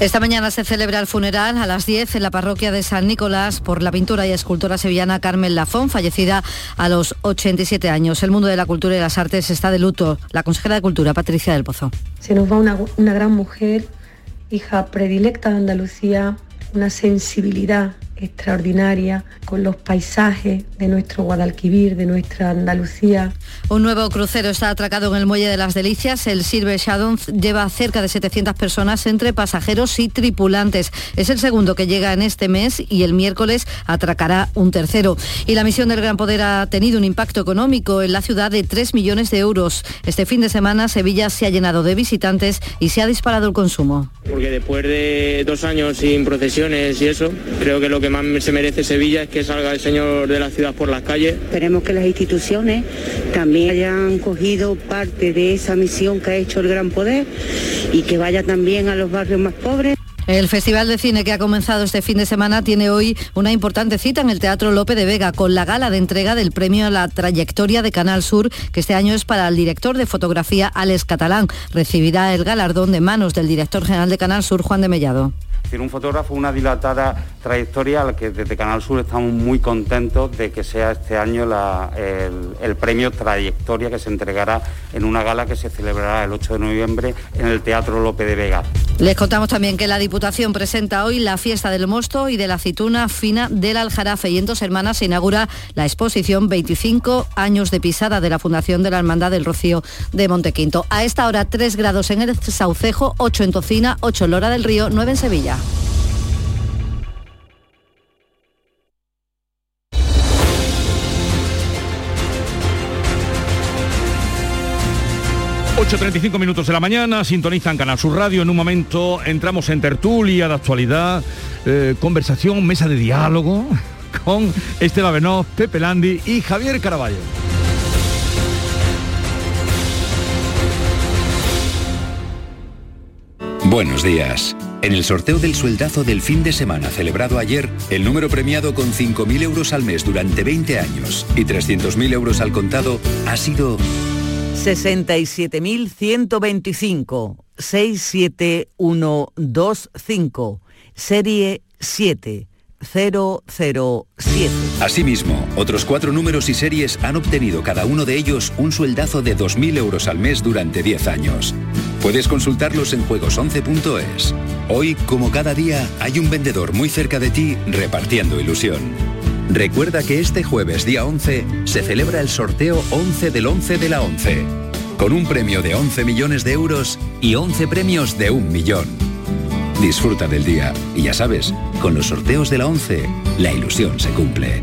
[SPEAKER 22] esta mañana se celebra el funeral a las 10 en la parroquia de San Nicolás por la pintora y escultora sevillana Carmen Lafón, fallecida a los 87 años. El mundo de la cultura y las artes está de luto. La consejera de Cultura, Patricia del Pozo.
[SPEAKER 25] Se nos va una, una gran mujer, hija predilecta de Andalucía, una sensibilidad
[SPEAKER 26] extraordinaria con los paisajes de nuestro Guadalquivir, de nuestra Andalucía.
[SPEAKER 22] Un nuevo crucero está atracado en el Muelle de las Delicias. El Silver Shadow lleva cerca de 700 personas entre pasajeros y tripulantes. Es el segundo que llega en este mes y el miércoles atracará un tercero. Y la misión del Gran Poder ha tenido un impacto económico en la ciudad de 3 millones de euros. Este fin de semana Sevilla se ha llenado de visitantes y se ha disparado el consumo.
[SPEAKER 27] Porque después de dos años sin procesiones y eso, creo que lo que más se merece Sevilla es que salga el señor de la ciudad por las calles.
[SPEAKER 28] Esperemos que las instituciones también hayan cogido parte de esa misión que ha hecho el Gran Poder y que vaya también a los barrios más pobres.
[SPEAKER 22] El Festival de Cine que ha comenzado este fin de semana tiene hoy una importante cita en el Teatro Lope de Vega con la gala de entrega del premio a la trayectoria de Canal Sur, que este año es para el director de fotografía Alex Catalán. Recibirá el galardón de manos del director general de Canal Sur, Juan de Mellado
[SPEAKER 29] decir, un fotógrafo, una dilatada trayectoria al que desde Canal Sur estamos muy contentos de que sea este año el, premio Trayectoria que se entregará en una gala que se celebrará el 8 de noviembre en el Teatro Lope de Vega.
[SPEAKER 22] Les contamos también que la Diputación presenta hoy la fiesta del mosto y de la aceituna fina del Aljarafe y en dos hermanas se inaugura la exposición 25 años de pisada de la Fundación de la Hermandad del Rocío de Montequinto. A esta hora 3 grados en el Saucejo, 8 en Tocina, 8 en Lora del Río, 9 en Sevilla.
[SPEAKER 1] 8.35 minutos de la mañana, sintonizan Canal Sur Radio. En un momento entramos en tertulia de actualidad, eh, conversación, mesa de diálogo con Estela Benoz, Pepe Landi y Javier Caraballo.
[SPEAKER 25] Buenos días. En el sorteo del sueldazo del fin de semana celebrado ayer, el número premiado con 5.000 euros al mes durante 20 años y 300.000 euros al contado ha sido
[SPEAKER 3] 67.125 67125 serie 7007.
[SPEAKER 25] Asimismo, otros cuatro números y series han obtenido cada uno de ellos un sueldazo de 2.000 euros al mes durante 10 años. Puedes consultarlos en juegos11.es. Hoy, como cada día, hay un vendedor muy cerca de ti repartiendo ilusión. Recuerda que este jueves día 11 se celebra el sorteo 11 del 11 de la 11, con un premio de 11 millones de euros y 11 premios de un millón. Disfruta del día y ya sabes, con los sorteos de la 11, la ilusión se cumple.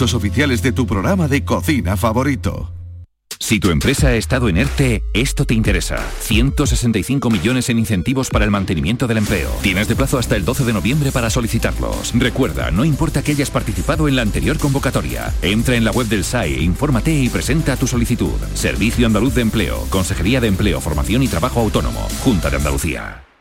[SPEAKER 30] oficiales de tu programa de cocina favorito.
[SPEAKER 14] Si tu empresa ha estado en ERTE, esto te interesa. 165 millones en incentivos para el mantenimiento del empleo. Tienes de plazo hasta el 12 de noviembre para solicitarlos. Recuerda, no importa que hayas participado en la anterior convocatoria. Entra en la web del SAE, infórmate y presenta tu solicitud. Servicio Andaluz de Empleo, Consejería de Empleo, Formación y Trabajo Autónomo, Junta de Andalucía.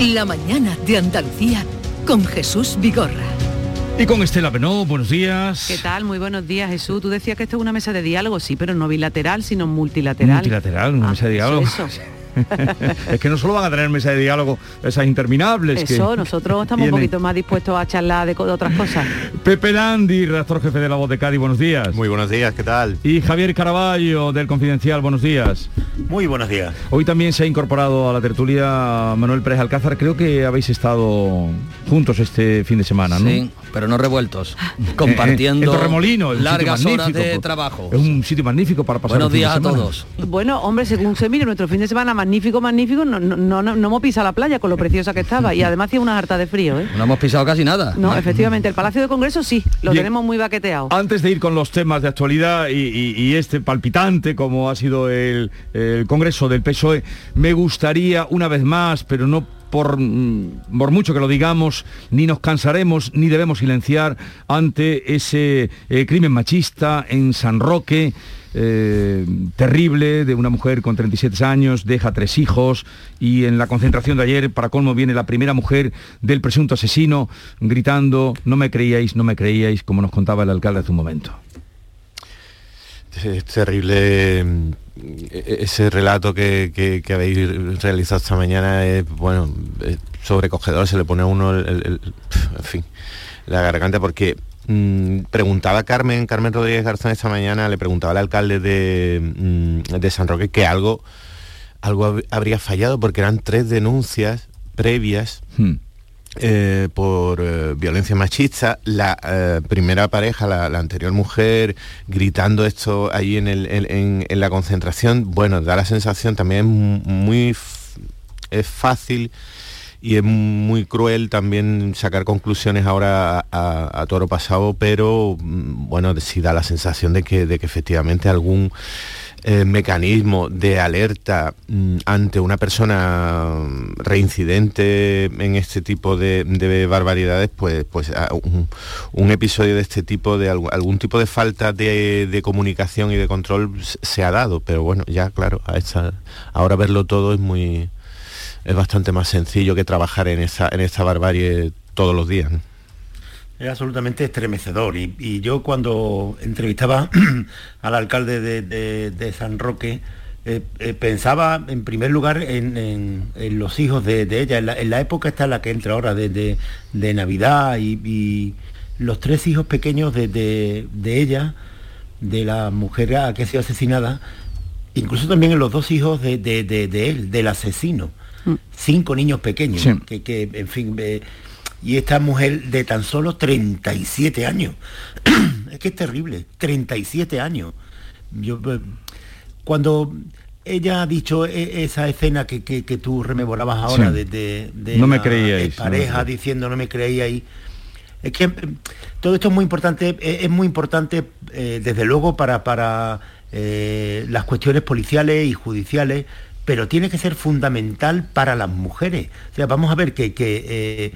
[SPEAKER 15] La mañana de Andalucía con Jesús Vigorra.
[SPEAKER 1] Y con Estela Benó, buenos días.
[SPEAKER 31] ¿Qué tal? Muy buenos días, Jesús. Tú decías que esto es una mesa de diálogo, sí, pero no bilateral, sino multilateral.
[SPEAKER 1] Multilateral, una
[SPEAKER 31] Ah,
[SPEAKER 1] mesa de
[SPEAKER 31] eso,
[SPEAKER 1] diálogo.
[SPEAKER 31] eso.
[SPEAKER 1] es que no solo van a tener mesa de diálogo esas interminables. que
[SPEAKER 31] Eso, nosotros estamos un poquito más dispuestos a charlar de, otras cosas.
[SPEAKER 1] Pepe Landi, redactor jefe de La Voz de Cádiz, buenos días.
[SPEAKER 32] Muy buenos días, ¿qué tal?
[SPEAKER 1] Y Javier Caraballo, del Confidencial, buenos días.
[SPEAKER 32] Muy buenos días.
[SPEAKER 1] Hoy también se ha incorporado a la tertulia Manuel Pérez Alcázar. Creo que habéis estado juntos este fin de semana, ¿no?
[SPEAKER 16] Sí, pero no revueltos, compartiendo
[SPEAKER 1] en Torremolino, es un
[SPEAKER 16] largas horas de trabajo.
[SPEAKER 1] Es un sitio magnífico para pasar
[SPEAKER 16] Buenos
[SPEAKER 1] un fin de
[SPEAKER 16] días a todos.
[SPEAKER 31] Bueno, hombre, según se mire, nuestro fin de semana magnífico, magnífico, no, no, no, no hemos pisado la playa con lo preciosa que estaba y además hacía una harta de frío. ¿eh?
[SPEAKER 16] No hemos pisado casi nada.
[SPEAKER 31] No, efectivamente, el Palacio de Congreso sí, lo
[SPEAKER 1] Bien.
[SPEAKER 31] tenemos muy baqueteado.
[SPEAKER 1] Antes de ir con los temas de actualidad y, y- y este palpitante como ha sido el, el Congreso del PSOE, me gustaría una vez más, pero no por, mm, por mucho que lo digamos, ni nos cansaremos ni debemos silenciar ante ese eh, crimen machista en San Roque. Eh, terrible de una mujer con 37 años, deja tres hijos y en la concentración de ayer, para colmo, viene la primera mujer del presunto asesino gritando, no me creíais, no me creíais, como nos contaba el alcalde hace un momento.
[SPEAKER 32] Es terrible mm, e- ese relato que, que- habéis realizado esta mañana es bueno es sobrecogedor, se le pone a uno el, en fin, la garganta porque preguntaba Carmen, Carmen Rodríguez Garzón esta mañana, le preguntaba al alcalde de, mm, de San Roque que algo, algo hab- habría fallado porque eran tres denuncias previas
[SPEAKER 1] Hmm.
[SPEAKER 32] eh, por eh, violencia machista, la eh, primera pareja, la, la anterior mujer, gritando esto ahí en, el- en- la concentración, bueno, da la sensación también muy es fácil y es muy cruel también sacar conclusiones ahora a, a- a toro pasado, pero mm, bueno, sí da la sensación de que, de que efectivamente algún eh, mecanismo de alerta mm, ante una persona reincidente en este tipo de, de barbaridades, pues, pues a- un, episodio de este tipo, de algún, tipo de falta de, comunicación y de control se ha dado, pero bueno, ya claro, ahora verlo todo es muy es bastante más sencillo que trabajar en esa, en esta barbarie todos los días. ¿no?
[SPEAKER 33] Es absolutamente estremecedor. Y, yo cuando entrevistaba al alcalde de, de- San Roque, eh, eh, pensaba en primer lugar en, en- los hijos de, ella, en la, época esta en la que entra ahora de, de- Navidad y, los tres hijos pequeños de, ella, de la mujer a que ha sido asesinada, incluso también en los dos hijos de él, del asesino. Cinco niños pequeños,
[SPEAKER 1] Sí.
[SPEAKER 33] que, que, en fin, eh, y esta mujer de tan solo 37 años. es que es terrible, 37 años. Yo, eh, cuando ella ha dicho e- esa escena que, que- que tú remeborabas ahora
[SPEAKER 1] Sí.
[SPEAKER 33] de, de- de
[SPEAKER 1] No me creíais, no me
[SPEAKER 33] pareja diciendo no me creíais. Es que eh, todo esto es muy importante, eh, es muy importante eh, desde luego para, para eh, las cuestiones policiales y judiciales, pero tiene que ser fundamental para las mujeres. O sea, vamos a ver que, que, eh,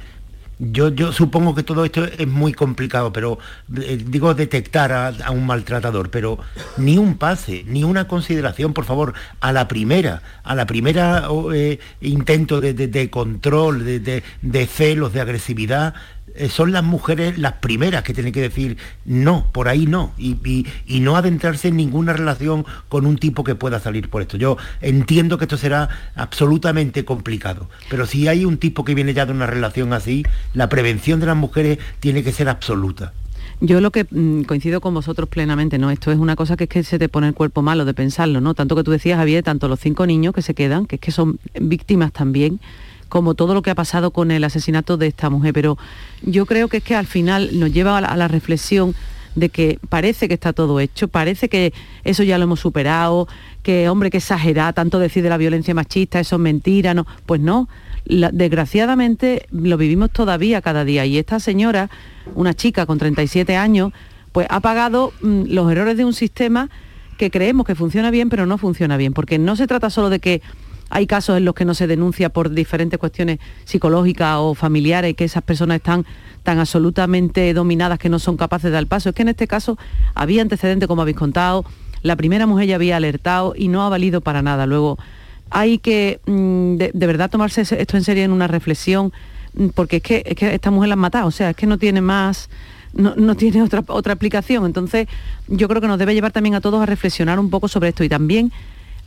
[SPEAKER 33] yo, yo supongo que todo esto es muy complicado, pero eh, digo detectar a, un maltratador, pero ni un pase, ni una consideración, por favor, a la primera, a la primera eh, intento de, de- de control, de, de- celos, de agresividad, son las mujeres las primeras que tienen que decir no, por ahí no, y, y- y no adentrarse en ninguna relación con un tipo que pueda salir por esto. Yo entiendo que esto será absolutamente complicado, pero si hay un tipo que viene ya de una relación así, la prevención de las mujeres tiene que ser absoluta.
[SPEAKER 31] Yo lo que mm, coincido con vosotros plenamente, ¿no? Esto es una cosa que es que se te pone el cuerpo malo de pensarlo, ¿no? Tanto que tú decías, Javier, tanto los cinco niños que se quedan, que es que son víctimas también, como todo lo que ha pasado con el asesinato de esta mujer. Pero yo creo que es que al final nos lleva a la, reflexión de que parece que está todo hecho, parece que eso ya lo hemos superado, que hombre, que exagera tanto decir de la violencia machista, eso es mentira, no, pues no. Desgraciadamente lo vivimos todavía cada día y esta señora, una chica con 37 años, pues ha pagado mm, los errores de un sistema que creemos que funciona bien, pero no funciona bien, porque no se trata solo de que hay casos en los que no se denuncia por diferentes cuestiones psicológicas o familiares que esas personas están tan absolutamente dominadas que no son capaces de dar paso. Es que en este caso había antecedentes, como habéis contado, la primera mujer ya había alertado y no ha valido para nada. Luego hay que mm, de, verdad tomarse esto en serio en una reflexión, mm, porque es que, es que esta mujer la han matado, o sea, es que no tiene más, no, no tiene otra, otra aplicación. Entonces, yo creo que nos debe llevar también a todos a reflexionar un poco sobre esto y también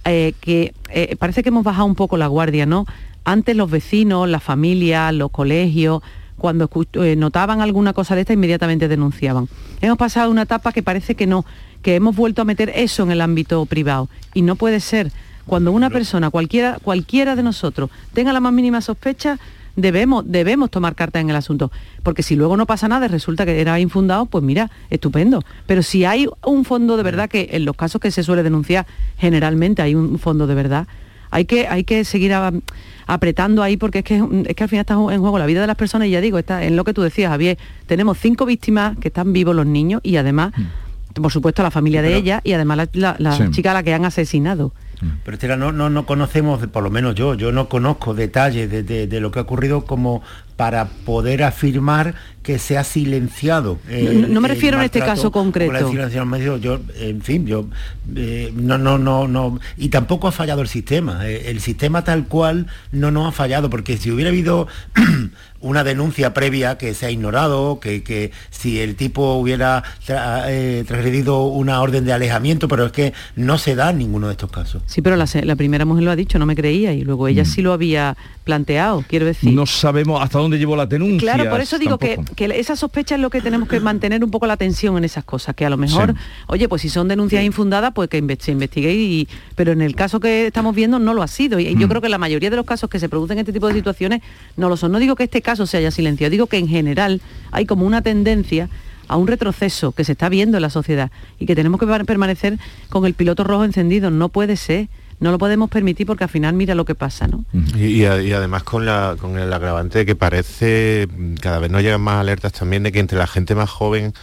[SPEAKER 31] eh, que eh, parece que hemos bajado un poco la guardia, ¿no? Antes los vecinos, la familia, los colegios, cuando eh, notaban alguna cosa de esta, inmediatamente denunciaban. Hemos pasado una etapa que parece que no, que hemos vuelto a meter eso en el ámbito privado. Y no puede ser. Cuando una persona, cualquiera, cualquiera de nosotros, tenga la más mínima sospecha, debemos, debemos tomar carta en el asunto. Porque si luego no pasa nada y resulta que era infundado, pues mira, estupendo. Pero si hay un fondo de verdad, que en los casos que se suele denunciar, generalmente hay un fondo de verdad, hay que, hay que seguir apretando ahí porque es que, es que al final está en juego la vida de las personas y ya digo, está en lo que tú decías, Javier, tenemos cinco víctimas que están vivos los niños y además, mm. por supuesto, la familia de ella y además la, chica a la que han asesinado.
[SPEAKER 33] Pero Estela, no, no, no conocemos, por lo menos yo, yo no conozco detalles de, lo que ha ocurrido como para poder afirmar que se ha silenciado.
[SPEAKER 31] no, me refiero en este caso concreto.
[SPEAKER 33] Yo, en fin, yo eh, no, no, no, no. Y tampoco ha fallado el sistema. Eh, el sistema tal cual no nos ha fallado, porque si hubiera habido una denuncia previa que se ha ignorado, que, si el tipo hubiera eh, transgredido una orden de alejamiento, pero es que no se da en ninguno de estos casos.
[SPEAKER 31] Sí, pero la, primera mujer lo ha dicho, no me creía, y luego ella mm. sí lo había planteado, quiero decir.
[SPEAKER 1] No sabemos hasta dónde llevó la denuncia.
[SPEAKER 31] Claro, por eso digo que, esa sospecha es lo que tenemos que mantener un poco la atención en esas cosas, que a lo mejor, oye, pues si son denuncias infundadas, pues que se investigue, y, pero en el caso que estamos viendo no lo ha sido. Y yo mm. creo que la mayoría de los casos que se producen en este tipo de situaciones no lo son. No digo que este caso se haya silenciado, digo que en general hay como una tendencia a un retroceso que se está viendo en la sociedad y que tenemos que permanecer con el piloto rojo encendido. No puede ser no lo podemos permitir porque al final mira lo que pasa, ¿no?
[SPEAKER 32] Y, además con, la, con el agravante de que parece, cada vez nos llegan más alertas también de que entre la gente más joven,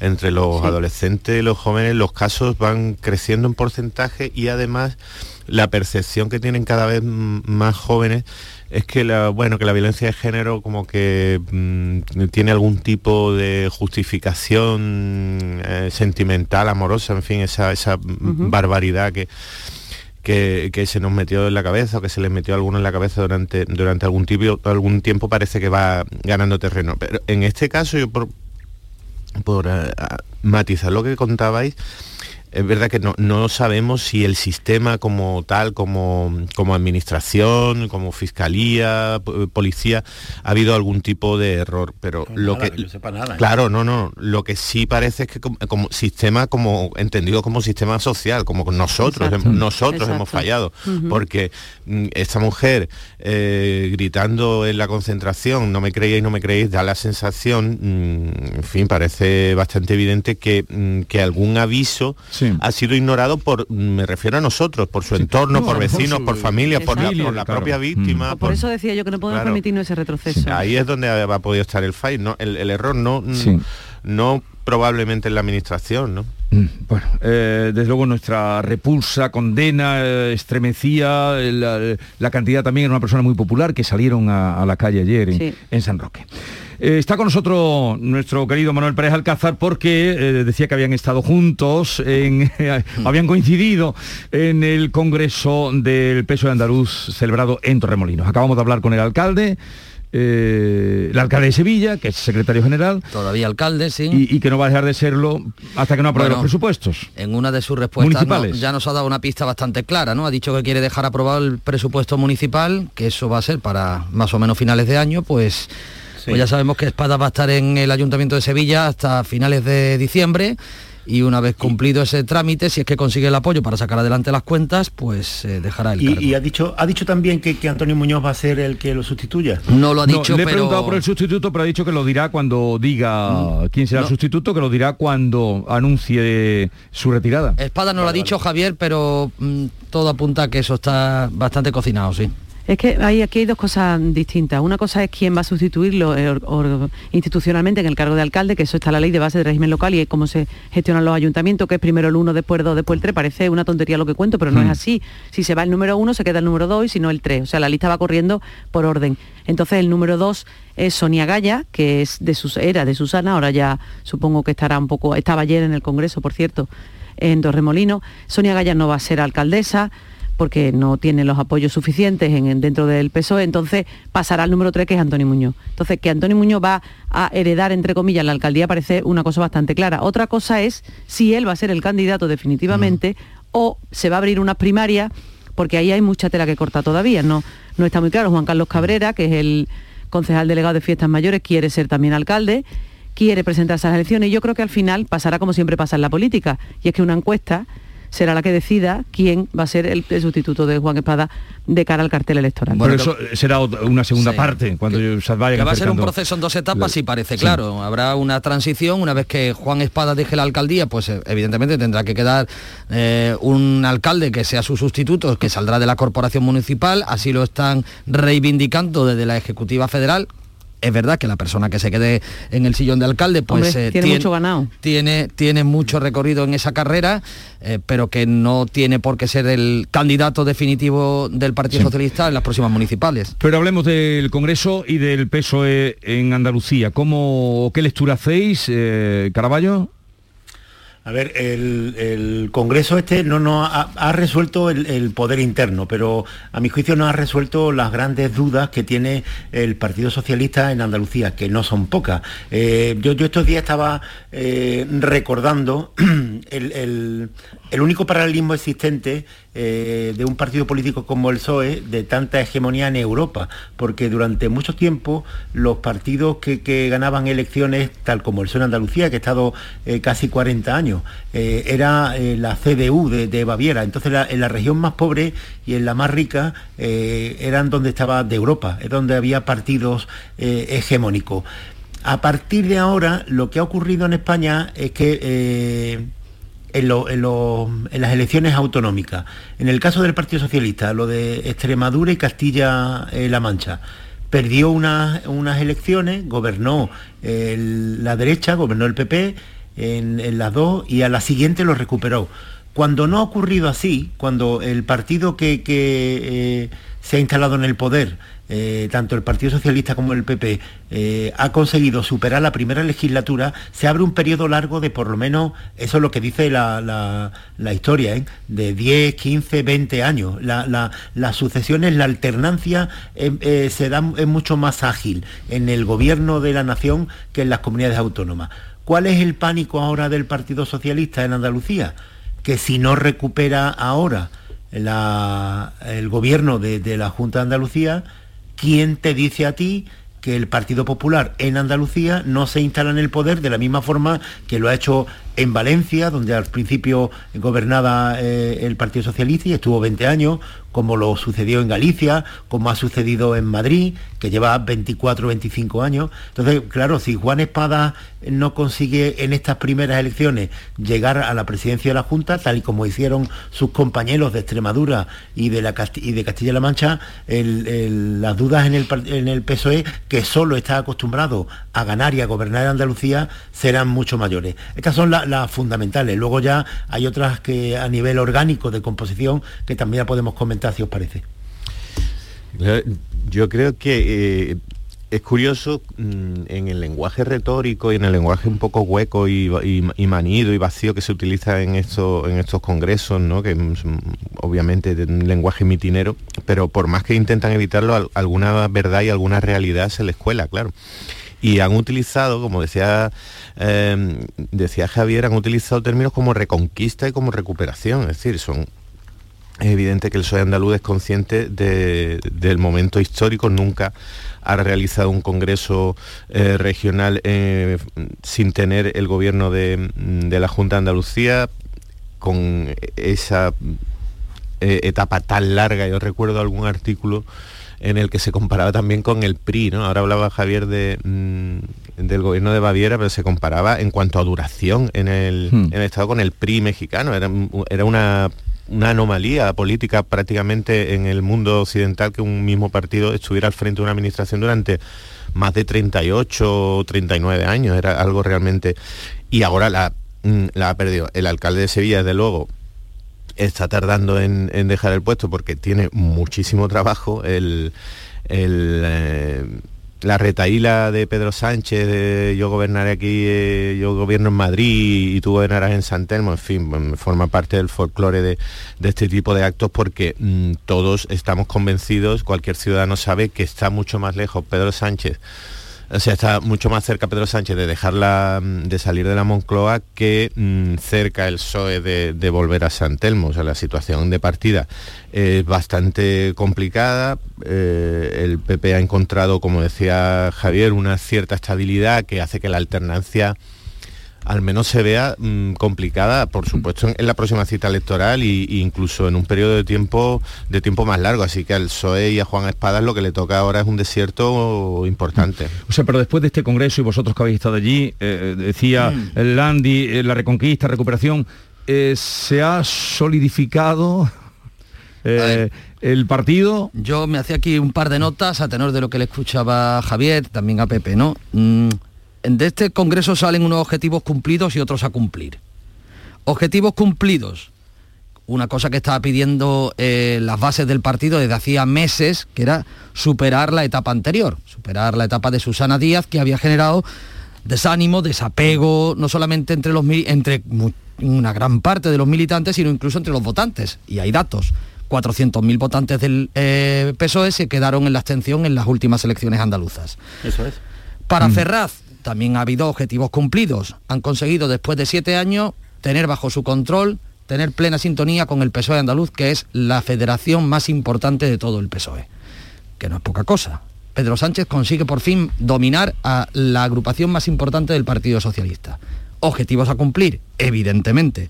[SPEAKER 32] entre los adolescentes y los jóvenes, los casos van creciendo en porcentaje y además la percepción que tienen cada vez más jóvenes es que la, bueno, que la violencia de género como que mm, tiene algún tipo de justificación eh, sentimental, amorosa, en fin, esa, esa barbaridad que, que, se nos metió en la cabeza o que se les metió alguno en la cabeza durante, durante algún, tiempo, algún tiempo parece que va ganando terreno. Pero en este caso, yo por, por eh, matizar lo que contabais, es verdad que no, sabemos si el sistema como tal, como, como administración, como fiscalía, policía, ha habido algún tipo de error. Pero lo que, ¿eh? claro, no, no. Lo que sí parece es que como, sistema, como entendido como sistema social, como nosotros, nosotros hemos fallado, porque mm, esta mujer eh, gritando en la concentración, no me creéis, no me creéis, da la sensación, mm, en fin, parece bastante evidente que, mm, que algún aviso ha sido ignorado por, me refiero a nosotros, por su entorno, por vecinos, por, familia, por la, propia víctima.
[SPEAKER 31] Mm. Por, eso decía yo que no podemos permitirnos ese retroceso.
[SPEAKER 32] ahí es donde ha, podido estar el fallo, ¿no? el, error no, no probablemente en la administración, ¿no?
[SPEAKER 1] Mm, bueno, eh, desde luego nuestra repulsa, condena, eh, estremecía la, cantidad también era una persona muy popular que salieron a, la calle ayer en San Roque. Eh, está con nosotros nuestro querido Manuel Pérez Alcázar porque eh, decía que habían estado juntos, habían coincidido en el Congreso del Peso de Andaluz celebrado en Torremolinos. Acabamos de hablar con el alcalde. Eh, el alcalde de Sevilla, que es secretario general.
[SPEAKER 18] Todavía alcalde, sí.
[SPEAKER 1] Y, que no va a dejar de serlo hasta que no apruebe los presupuestos.
[SPEAKER 18] En una de sus respuestas ya nos ha dado una pista bastante clara, ¿no? Ha dicho que quiere dejar aprobado el presupuesto municipal, que eso va a ser para más o menos finales de año, pues pues ya sabemos que Espada va a estar en el Ayuntamiento de Sevilla hasta finales de diciembre y una vez cumplido ese trámite, si es que consigue el apoyo para sacar adelante las cuentas, pues eh, dejará el
[SPEAKER 33] y, Y ha dicho, ha dicho también que, Antonio Muñoz va a ser el que lo sustituya.
[SPEAKER 18] No lo ha dicho,
[SPEAKER 1] Le he preguntado por el sustituto, pero ha dicho que lo dirá cuando diga mm. quién será el sustituto, que lo dirá cuando anuncie su retirada.
[SPEAKER 18] Espada no lo ha dicho Javier, pero mm, todo apunta a que eso está bastante cocinado, sí.
[SPEAKER 31] Es que hay, aquí hay dos cosas distintas. Una cosa es quién va a sustituirlo eh, institucionalmente en el cargo de alcalde, que eso está la ley de base de régimen local y es cómo se gestionan los ayuntamientos, que es primero el uno, después el dos, después el tres. Parece una tontería lo que cuento, pero no es hmm. así. Si se va el número uno, se queda el número dos y si no el tres. O sea, la lista va corriendo por orden. Entonces el número dos es Sonia Gaya, que es de sus, era de Susana, ahora ya supongo que estará un poco, estaba ayer en el Congreso, por cierto, en Torremolino. Sonia Gaya no va a ser alcaldesa porque no tiene los apoyos suficientes en, dentro del PSOE, entonces pasará al número 3 que es Antonio Muñoz. Entonces, que Antonio Muñoz va a heredar, entre comillas, la alcaldía parece una cosa bastante clara. Otra cosa es si él va a ser el candidato definitivamente o se va a abrir una primaria, porque ahí hay mucha tela que corta todavía, no, no está muy claro. Juan Carlos Cabrera, que es el concejal delegado de fiestas mayores, quiere ser también alcalde quiere presentarse a las elecciones y yo creo que al final pasará como siempre pasa en la política, y es que una encuesta será la que decida quién va a ser el, sustituto de Juan Espada de cara al cartel electoral.
[SPEAKER 1] Bueno, eso será una segunda parte, cuando se vaya
[SPEAKER 18] que va a ser un proceso en dos etapas, sí parece claro. Habrá una transición, una vez que Juan Espada deje la alcaldía, pues eh, evidentemente tendrá que quedar eh, un alcalde que sea su sustituto, que saldrá de la corporación municipal, así lo están reivindicando desde la Ejecutiva Federal, es verdad que la persona que se quede en el sillón de alcalde pues
[SPEAKER 31] eh, tiene, mucho ganado.
[SPEAKER 18] tiene, tiene mucho recorrido en esa carrera eh, pero que no tiene por qué ser el candidato definitivo del Partido Socialista en las próximas municipales.
[SPEAKER 1] Pero hablemos del Congreso y del PSOE en Andalucía. ¿Cómo, qué lectura hacéis eh, Caraballo
[SPEAKER 33] a ver, el, Congreso este no, no ha, resuelto el, poder interno, pero a mi juicio no ha resuelto las grandes dudas que tiene el Partido Socialista en Andalucía, que no son pocas. Eh, yo, estos días estaba eh, recordando el, el único paralelismo existente eh, de un partido político como el PSOE de tanta hegemonía en Europa, porque durante mucho tiempo los partidos que, ganaban elecciones, tal como el PSOE en Andalucía, que ha estado eh, casi 40 años, eh, era la CDU de, Baviera. Entonces en la región más pobre y en la más rica eran donde estaba de Europa, es donde había partidos hegemónicos. A partir de ahora, lo que ha ocurrido en España es que en, las elecciones autonómicas. En el caso del Partido Socialista, lo de Extremadura y Castilla-La Mancha, perdió unas elecciones, gobernó la derecha, gobernó el PP en, las dos y a la siguiente lo recuperó. Cuando no ha ocurrido así, cuando el partido que, eh, se ha instalado en el poder eh, tanto el Partido Socialista como el PP eh, ha conseguido superar la primera legislatura, se abre un periodo largo de por lo menos, eso es lo que dice la, historia, ¿eh? de 10, 15, 20 años. las sucesiones, la alternancia se da, es mucho más ágil en el gobierno de la nación que en las comunidades autónomas. ¿Cuál es el pánico ahora del Partido Socialista en Andalucía? Que si no recupera ahora el gobierno de la Junta de Andalucía, ¿quién te dice a ti que el Partido Popular en Andalucía no se instala en el poder de la misma forma que lo ha hecho en Valencia, donde al principio gobernaba eh, el Partido Socialista y estuvo 20 años, como lo sucedió en Galicia, como ha sucedido en Madrid, que lleva 24 25 años. Entonces, claro, si Juan Espada no consigue en estas primeras elecciones llegar a la presidencia de la Junta, tal y como hicieron sus compañeros de Extremadura y de, la y de Castilla-La Mancha, las dudas en el, en el PSOE, que solo está acostumbrado a ganar y a gobernar Andalucía, serán mucho mayores. Estas son las las fundamentales. Luego ya hay otras que a nivel orgánico de composición que también podemos comentar si os parece.
[SPEAKER 32] Yo creo que eh, es curioso mm, en el lenguaje retórico y en el lenguaje un poco hueco y, manido y vacío que se utiliza en, esto, en estos congresos, ¿no? que es, obviamente de un lenguaje mitinero, pero por más que intentan evitarlo, alguna verdad y alguna realidad se les cuela, claro y han utilizado, como decía, em, decía Javier, han utilizado términos como reconquista y como recuperación, es decir, son es evidente que el PSOE andaluz es consciente del momento histórico, nunca ha realizado un congreso eh, regional eh, sin tener el gobierno de, la Junta de Andalucía, con esa eh, etapa tan larga. Yo recuerdo algún artículo en el que se comparaba también con el PRI, ¿no? Ahora hablaba Javier de, mm, del gobierno de Baviera, pero se comparaba en cuanto a duración en el, hmm. Estado con el PRI mexicano. Era, era una, anomalía política prácticamente en el mundo occidental que un mismo partido estuviera al frente de una administración durante más de 38 o 39 años. Era algo realmente... Y ahora la, mm, la ha perdido. El alcalde de Sevilla, desde luego, está tardando en, dejar el puesto porque tiene muchísimo trabajo. El, eh, la retaíla de Pedro Sánchez, yo gobernaré aquí, eh, yo gobierno en Madrid y tú gobernarás en San Telmo, en fin, forma parte del folclore de, este tipo de actos porque mm, todos estamos convencidos, cualquier ciudadano sabe que está mucho más lejos Pedro Sánchez o sea, está mucho más cerca Pedro Sánchez de dejarla, mm, de salir de la Moncloa que mm, cerca el PSOE de, volver a San Telmo. O sea, la situación de partida es bastante complicada. Eh, el PP ha encontrado, como decía Javier, una cierta estabilidad que hace que la alternancia al menos se vea mm, complicada, por supuesto, en, la próxima cita electoral e incluso en un periodo de tiempo de tiempo más largo. Así que al PSOE y a Juan Espadas lo que le toca ahora es un desierto importante.
[SPEAKER 1] O sea, pero después de este congreso y vosotros que habéis estado allí, eh, decía mm. el Landi, eh, la reconquista, recuperación, eh, se ha solidificado el partido.
[SPEAKER 18] Yo me hacía aquí un par de notas a tenor de lo que le escuchaba a Javier, también a Pepe, ¿no? Mm, de este Congreso salen unos objetivos cumplidos y otros a cumplir. Objetivos cumplidos. Una cosa que estaba pidiendo eh, las bases del partido desde hacía meses, que era superar la etapa anterior, superar la etapa de Susana Díaz, que había generado desánimo, desapego, no solamente entre, los, entre una gran parte de los militantes, sino incluso entre los votantes. Y hay datos. 400.000 votantes del eh, PSOE se quedaron en la abstención en las últimas elecciones andaluzas.
[SPEAKER 32] Eso es.
[SPEAKER 18] Para mm. Ferraz también ha habido objetivos cumplidos. Han conseguido después de siete años tener bajo su control, tener plena sintonía con el PSOE andaluz, que es la federación más importante de todo el PSOE. Que no es poca cosa. Pedro Sánchez consigue por fin dominar a la agrupación más importante del Partido Socialista. Objetivos a cumplir, evidentemente.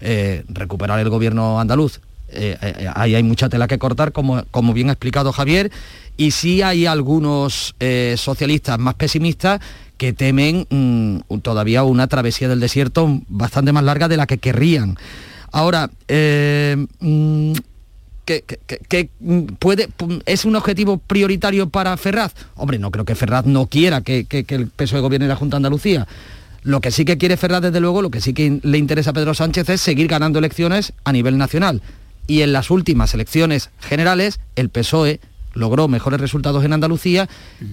[SPEAKER 18] Eh, recuperar el gobierno andaluz eh, eh, ahí hay mucha tela que cortar, como, como bien ha explicado Javier, y sí hay algunos socialistas más pesimistas que temen mm, todavía una travesía del desierto bastante más larga de la que querrían. Ahora, mm, que, puede, es un objetivo prioritario para Ferraz. Hombre, no creo que Ferraz no quiera que, el peso de gobierne la Junta de Andalucía. Lo que sí que quiere Ferraz, desde luego, lo que sí que le interesa a Pedro Sánchez es seguir ganando elecciones a nivel nacional y en las últimas elecciones generales el PSOE logró mejores resultados en Andalucía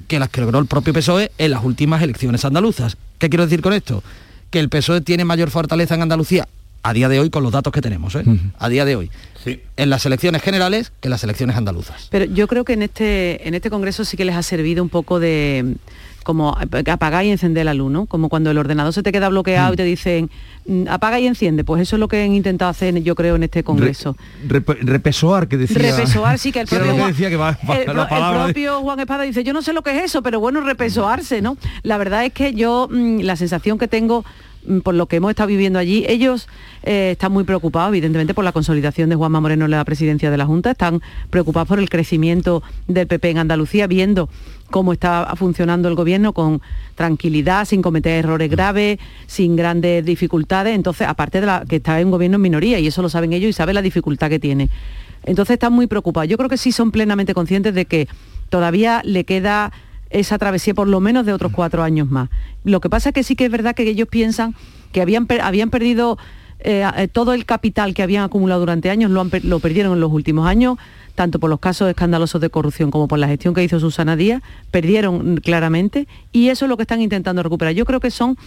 [SPEAKER 18] que las que logró el propio PSOE en las últimas elecciones andaluzas. ¿Qué quiero decir con esto? Que el PSOE tiene mayor fortaleza en Andalucía a día de hoy con los datos que tenemos, ¿eh? a día de hoy. En las elecciones generales que en las elecciones andaluzas.
[SPEAKER 31] Pero yo creo que en este, en este Congreso sí que les ha servido un poco de como apagar y encender la luz, ¿no? Como cuando el ordenador se te queda bloqueado y te dicen mm, apaga y enciende, pues eso es lo que han intentado hacer yo creo en este congreso.
[SPEAKER 1] repesoar que decía.
[SPEAKER 31] Repesoar sí que el propio, Juan, el, propio Juan Espada dice, yo no sé lo que es eso, pero bueno, repesoarse, ¿no? La verdad es que yo mm, la sensación que tengo por lo que hemos estado viviendo allí, ellos eh, están muy preocupados, evidentemente, por la consolidación de Juanma Moreno en la presidencia de la Junta, están preocupados por el crecimiento del PP en Andalucía, viendo cómo está funcionando el gobierno con tranquilidad, sin cometer errores graves, sin grandes dificultades. Entonces, aparte de la que está en un gobierno en minoría, y eso lo saben ellos y saben la dificultad que tiene. Entonces están muy preocupados. Yo creo que sí son plenamente conscientes de que todavía le queda esa travesía por lo menos de otros cuatro años más. Lo que pasa es que sí que es verdad que ellos piensan que habían, habían perdido eh, eh, todo el capital que habían acumulado durante años, lo, lo perdieron en los últimos años tanto por los casos escandalosos de corrupción como por la gestión que hizo Susana Díaz, perdieron claramente y eso es lo que están intentando recuperar. Yo creo que son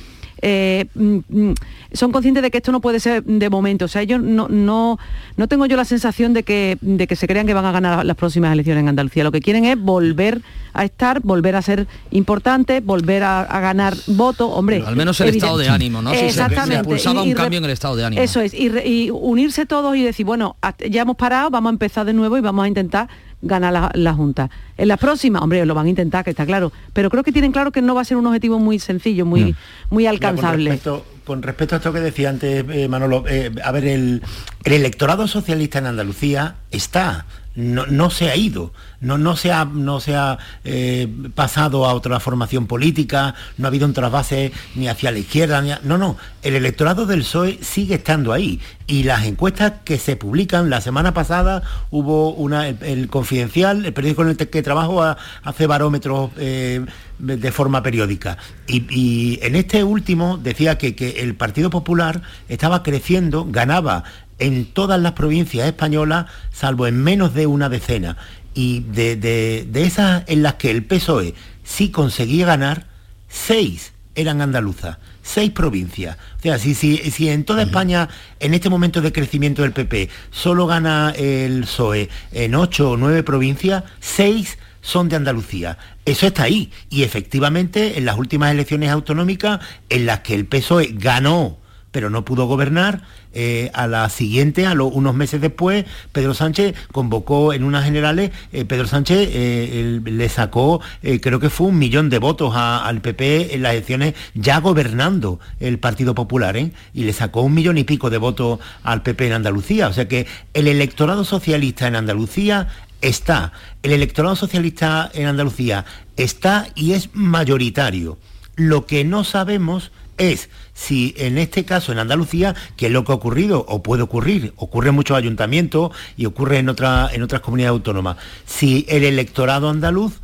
[SPEAKER 31] eh, mm, mm, son conscientes de que esto no puede ser de momento. O sea, ellos no, no, no tengo yo la sensación de que, de que se crean que van a ganar las próximas elecciones en Andalucía. Lo que quieren es volver a estar, volver a ser importantes, volver a, ganar votos. Hombre,
[SPEAKER 18] al menos el estado de ánimo, ¿no?
[SPEAKER 31] Exactamente.
[SPEAKER 18] un cambio en el estado de ánimo.
[SPEAKER 31] Eso es, y unirse todos y decir, bueno, ya hemos parado, vamos a empezar de nuevo y vamos a intentar gana la, Junta. En la próxima, hombre, lo van a intentar, que está claro, pero creo que tienen claro que no va a ser un objetivo muy sencillo, muy, muy alcanzable.
[SPEAKER 33] con, respecto, a esto que decía antes eh, Manolo, eh, a ver, el, el electorado socialista en Andalucía está, no, se ha ido, no, no se ha, no se ha eh, pasado a otra formación política, no ha habido un trasvase ni hacia la izquierda, ni no, no, el electorado del PSOE sigue estando ahí. Y las encuestas que se publican, la semana pasada hubo una, el, Confidencial, el periódico en el que trabajo, hace barómetros eh, de forma periódica. Y, en este último decía que, que el Partido Popular estaba creciendo, ganaba en todas las provincias españolas, salvo en menos de una decena. Y de, esas en las que el PSOE sí conseguía ganar, seis eran andaluzas, seis provincias. O sea, si, si, en toda España, en este momento de crecimiento del PP, solo gana el PSOE en ocho o nueve provincias, seis son de Andalucía. Eso está ahí. Y efectivamente, en las últimas elecciones autonómicas, en las que el PSOE ganó pero no pudo gobernar. Eh, a la siguiente, a unos meses después, Pedro Sánchez convocó en unas generales, eh, Pedro Sánchez eh, le sacó, creo que fue un millón de votos al PP en las elecciones ya gobernando el Partido Popular, y le sacó un millón y pico de votos al PP en Andalucía. O sea que el electorado socialista en Andalucía está, el electorado socialista en Andalucía está y es mayoritario. Lo que no sabemos es si en este caso en Andalucía, que es lo que ha ocurrido o puede ocurrir, ocurre en muchos ayuntamientos y ocurre en, en otras comunidades autónomas, si el electorado andaluz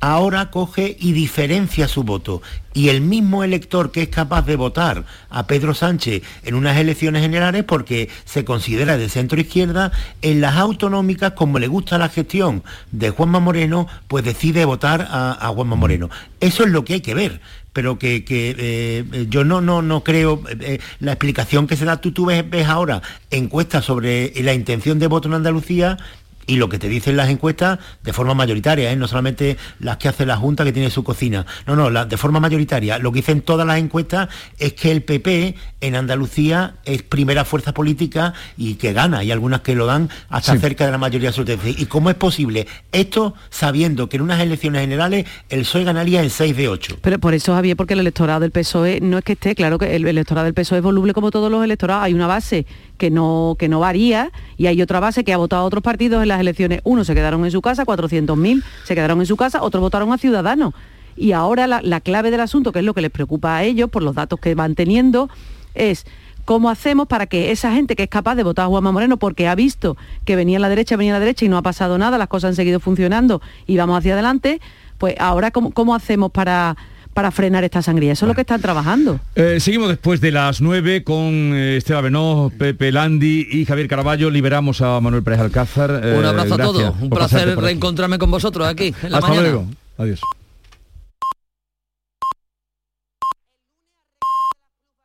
[SPEAKER 33] ahora coge y diferencia su voto. Y el mismo elector que es capaz de votar a Pedro Sánchez en unas elecciones generales porque se considera de centro izquierda, en las autonómicas, como le gusta la gestión de Juanma Moreno, pues decide votar a, Juanma Moreno. Eso es lo que hay que ver pero que, eh, yo no, no, no creo, eh, eh, la explicación que se da, tú, tú ves ahora encuestas sobre la intención de voto en Andalucía y lo que te dicen las encuestas de forma mayoritaria, ¿eh? no solamente las que hace la Junta que tiene su cocina, no, no, de forma mayoritaria. Lo que dicen todas las encuestas es que el PP en Andalucía es primera fuerza política y que gana, y algunas que lo dan hasta cerca de la mayoría absoluta. ¿Y cómo es posible esto sabiendo que en unas elecciones generales el PSOE ganaría en 6 de 8?
[SPEAKER 31] Pero por eso, Javier, porque el electorado del PSOE no es que esté, claro que el electorado del PSOE es voluble como todos los electorados, hay una base que no, que no varía y hay otra base que ha votado a otros partidos en las elecciones. Unos se quedaron en su casa, 400.000 se quedaron en su casa, otros votaron a Ciudadanos. Y ahora la, clave del asunto, que es lo que les preocupa a ellos por los datos que van teniendo, es cómo hacemos para que esa gente que es capaz de votar a Juanma Moreno porque ha visto que venía a la derecha, venía a la derecha y no ha pasado nada, las cosas han seguido funcionando y vamos hacia adelante, pues ahora cómo hacemos para para frenar esta sangría. Eso es lo que están trabajando.
[SPEAKER 1] Eh, seguimos después de las 9 con eh, Esteban Benó, Pepe Landi y Javier Caraballo. Liberamos a Manuel Pérez Alcázar.
[SPEAKER 18] Un abrazo a eh, todos. Un placer reencontrarme con vosotros aquí.
[SPEAKER 1] Hasta luego. Adiós.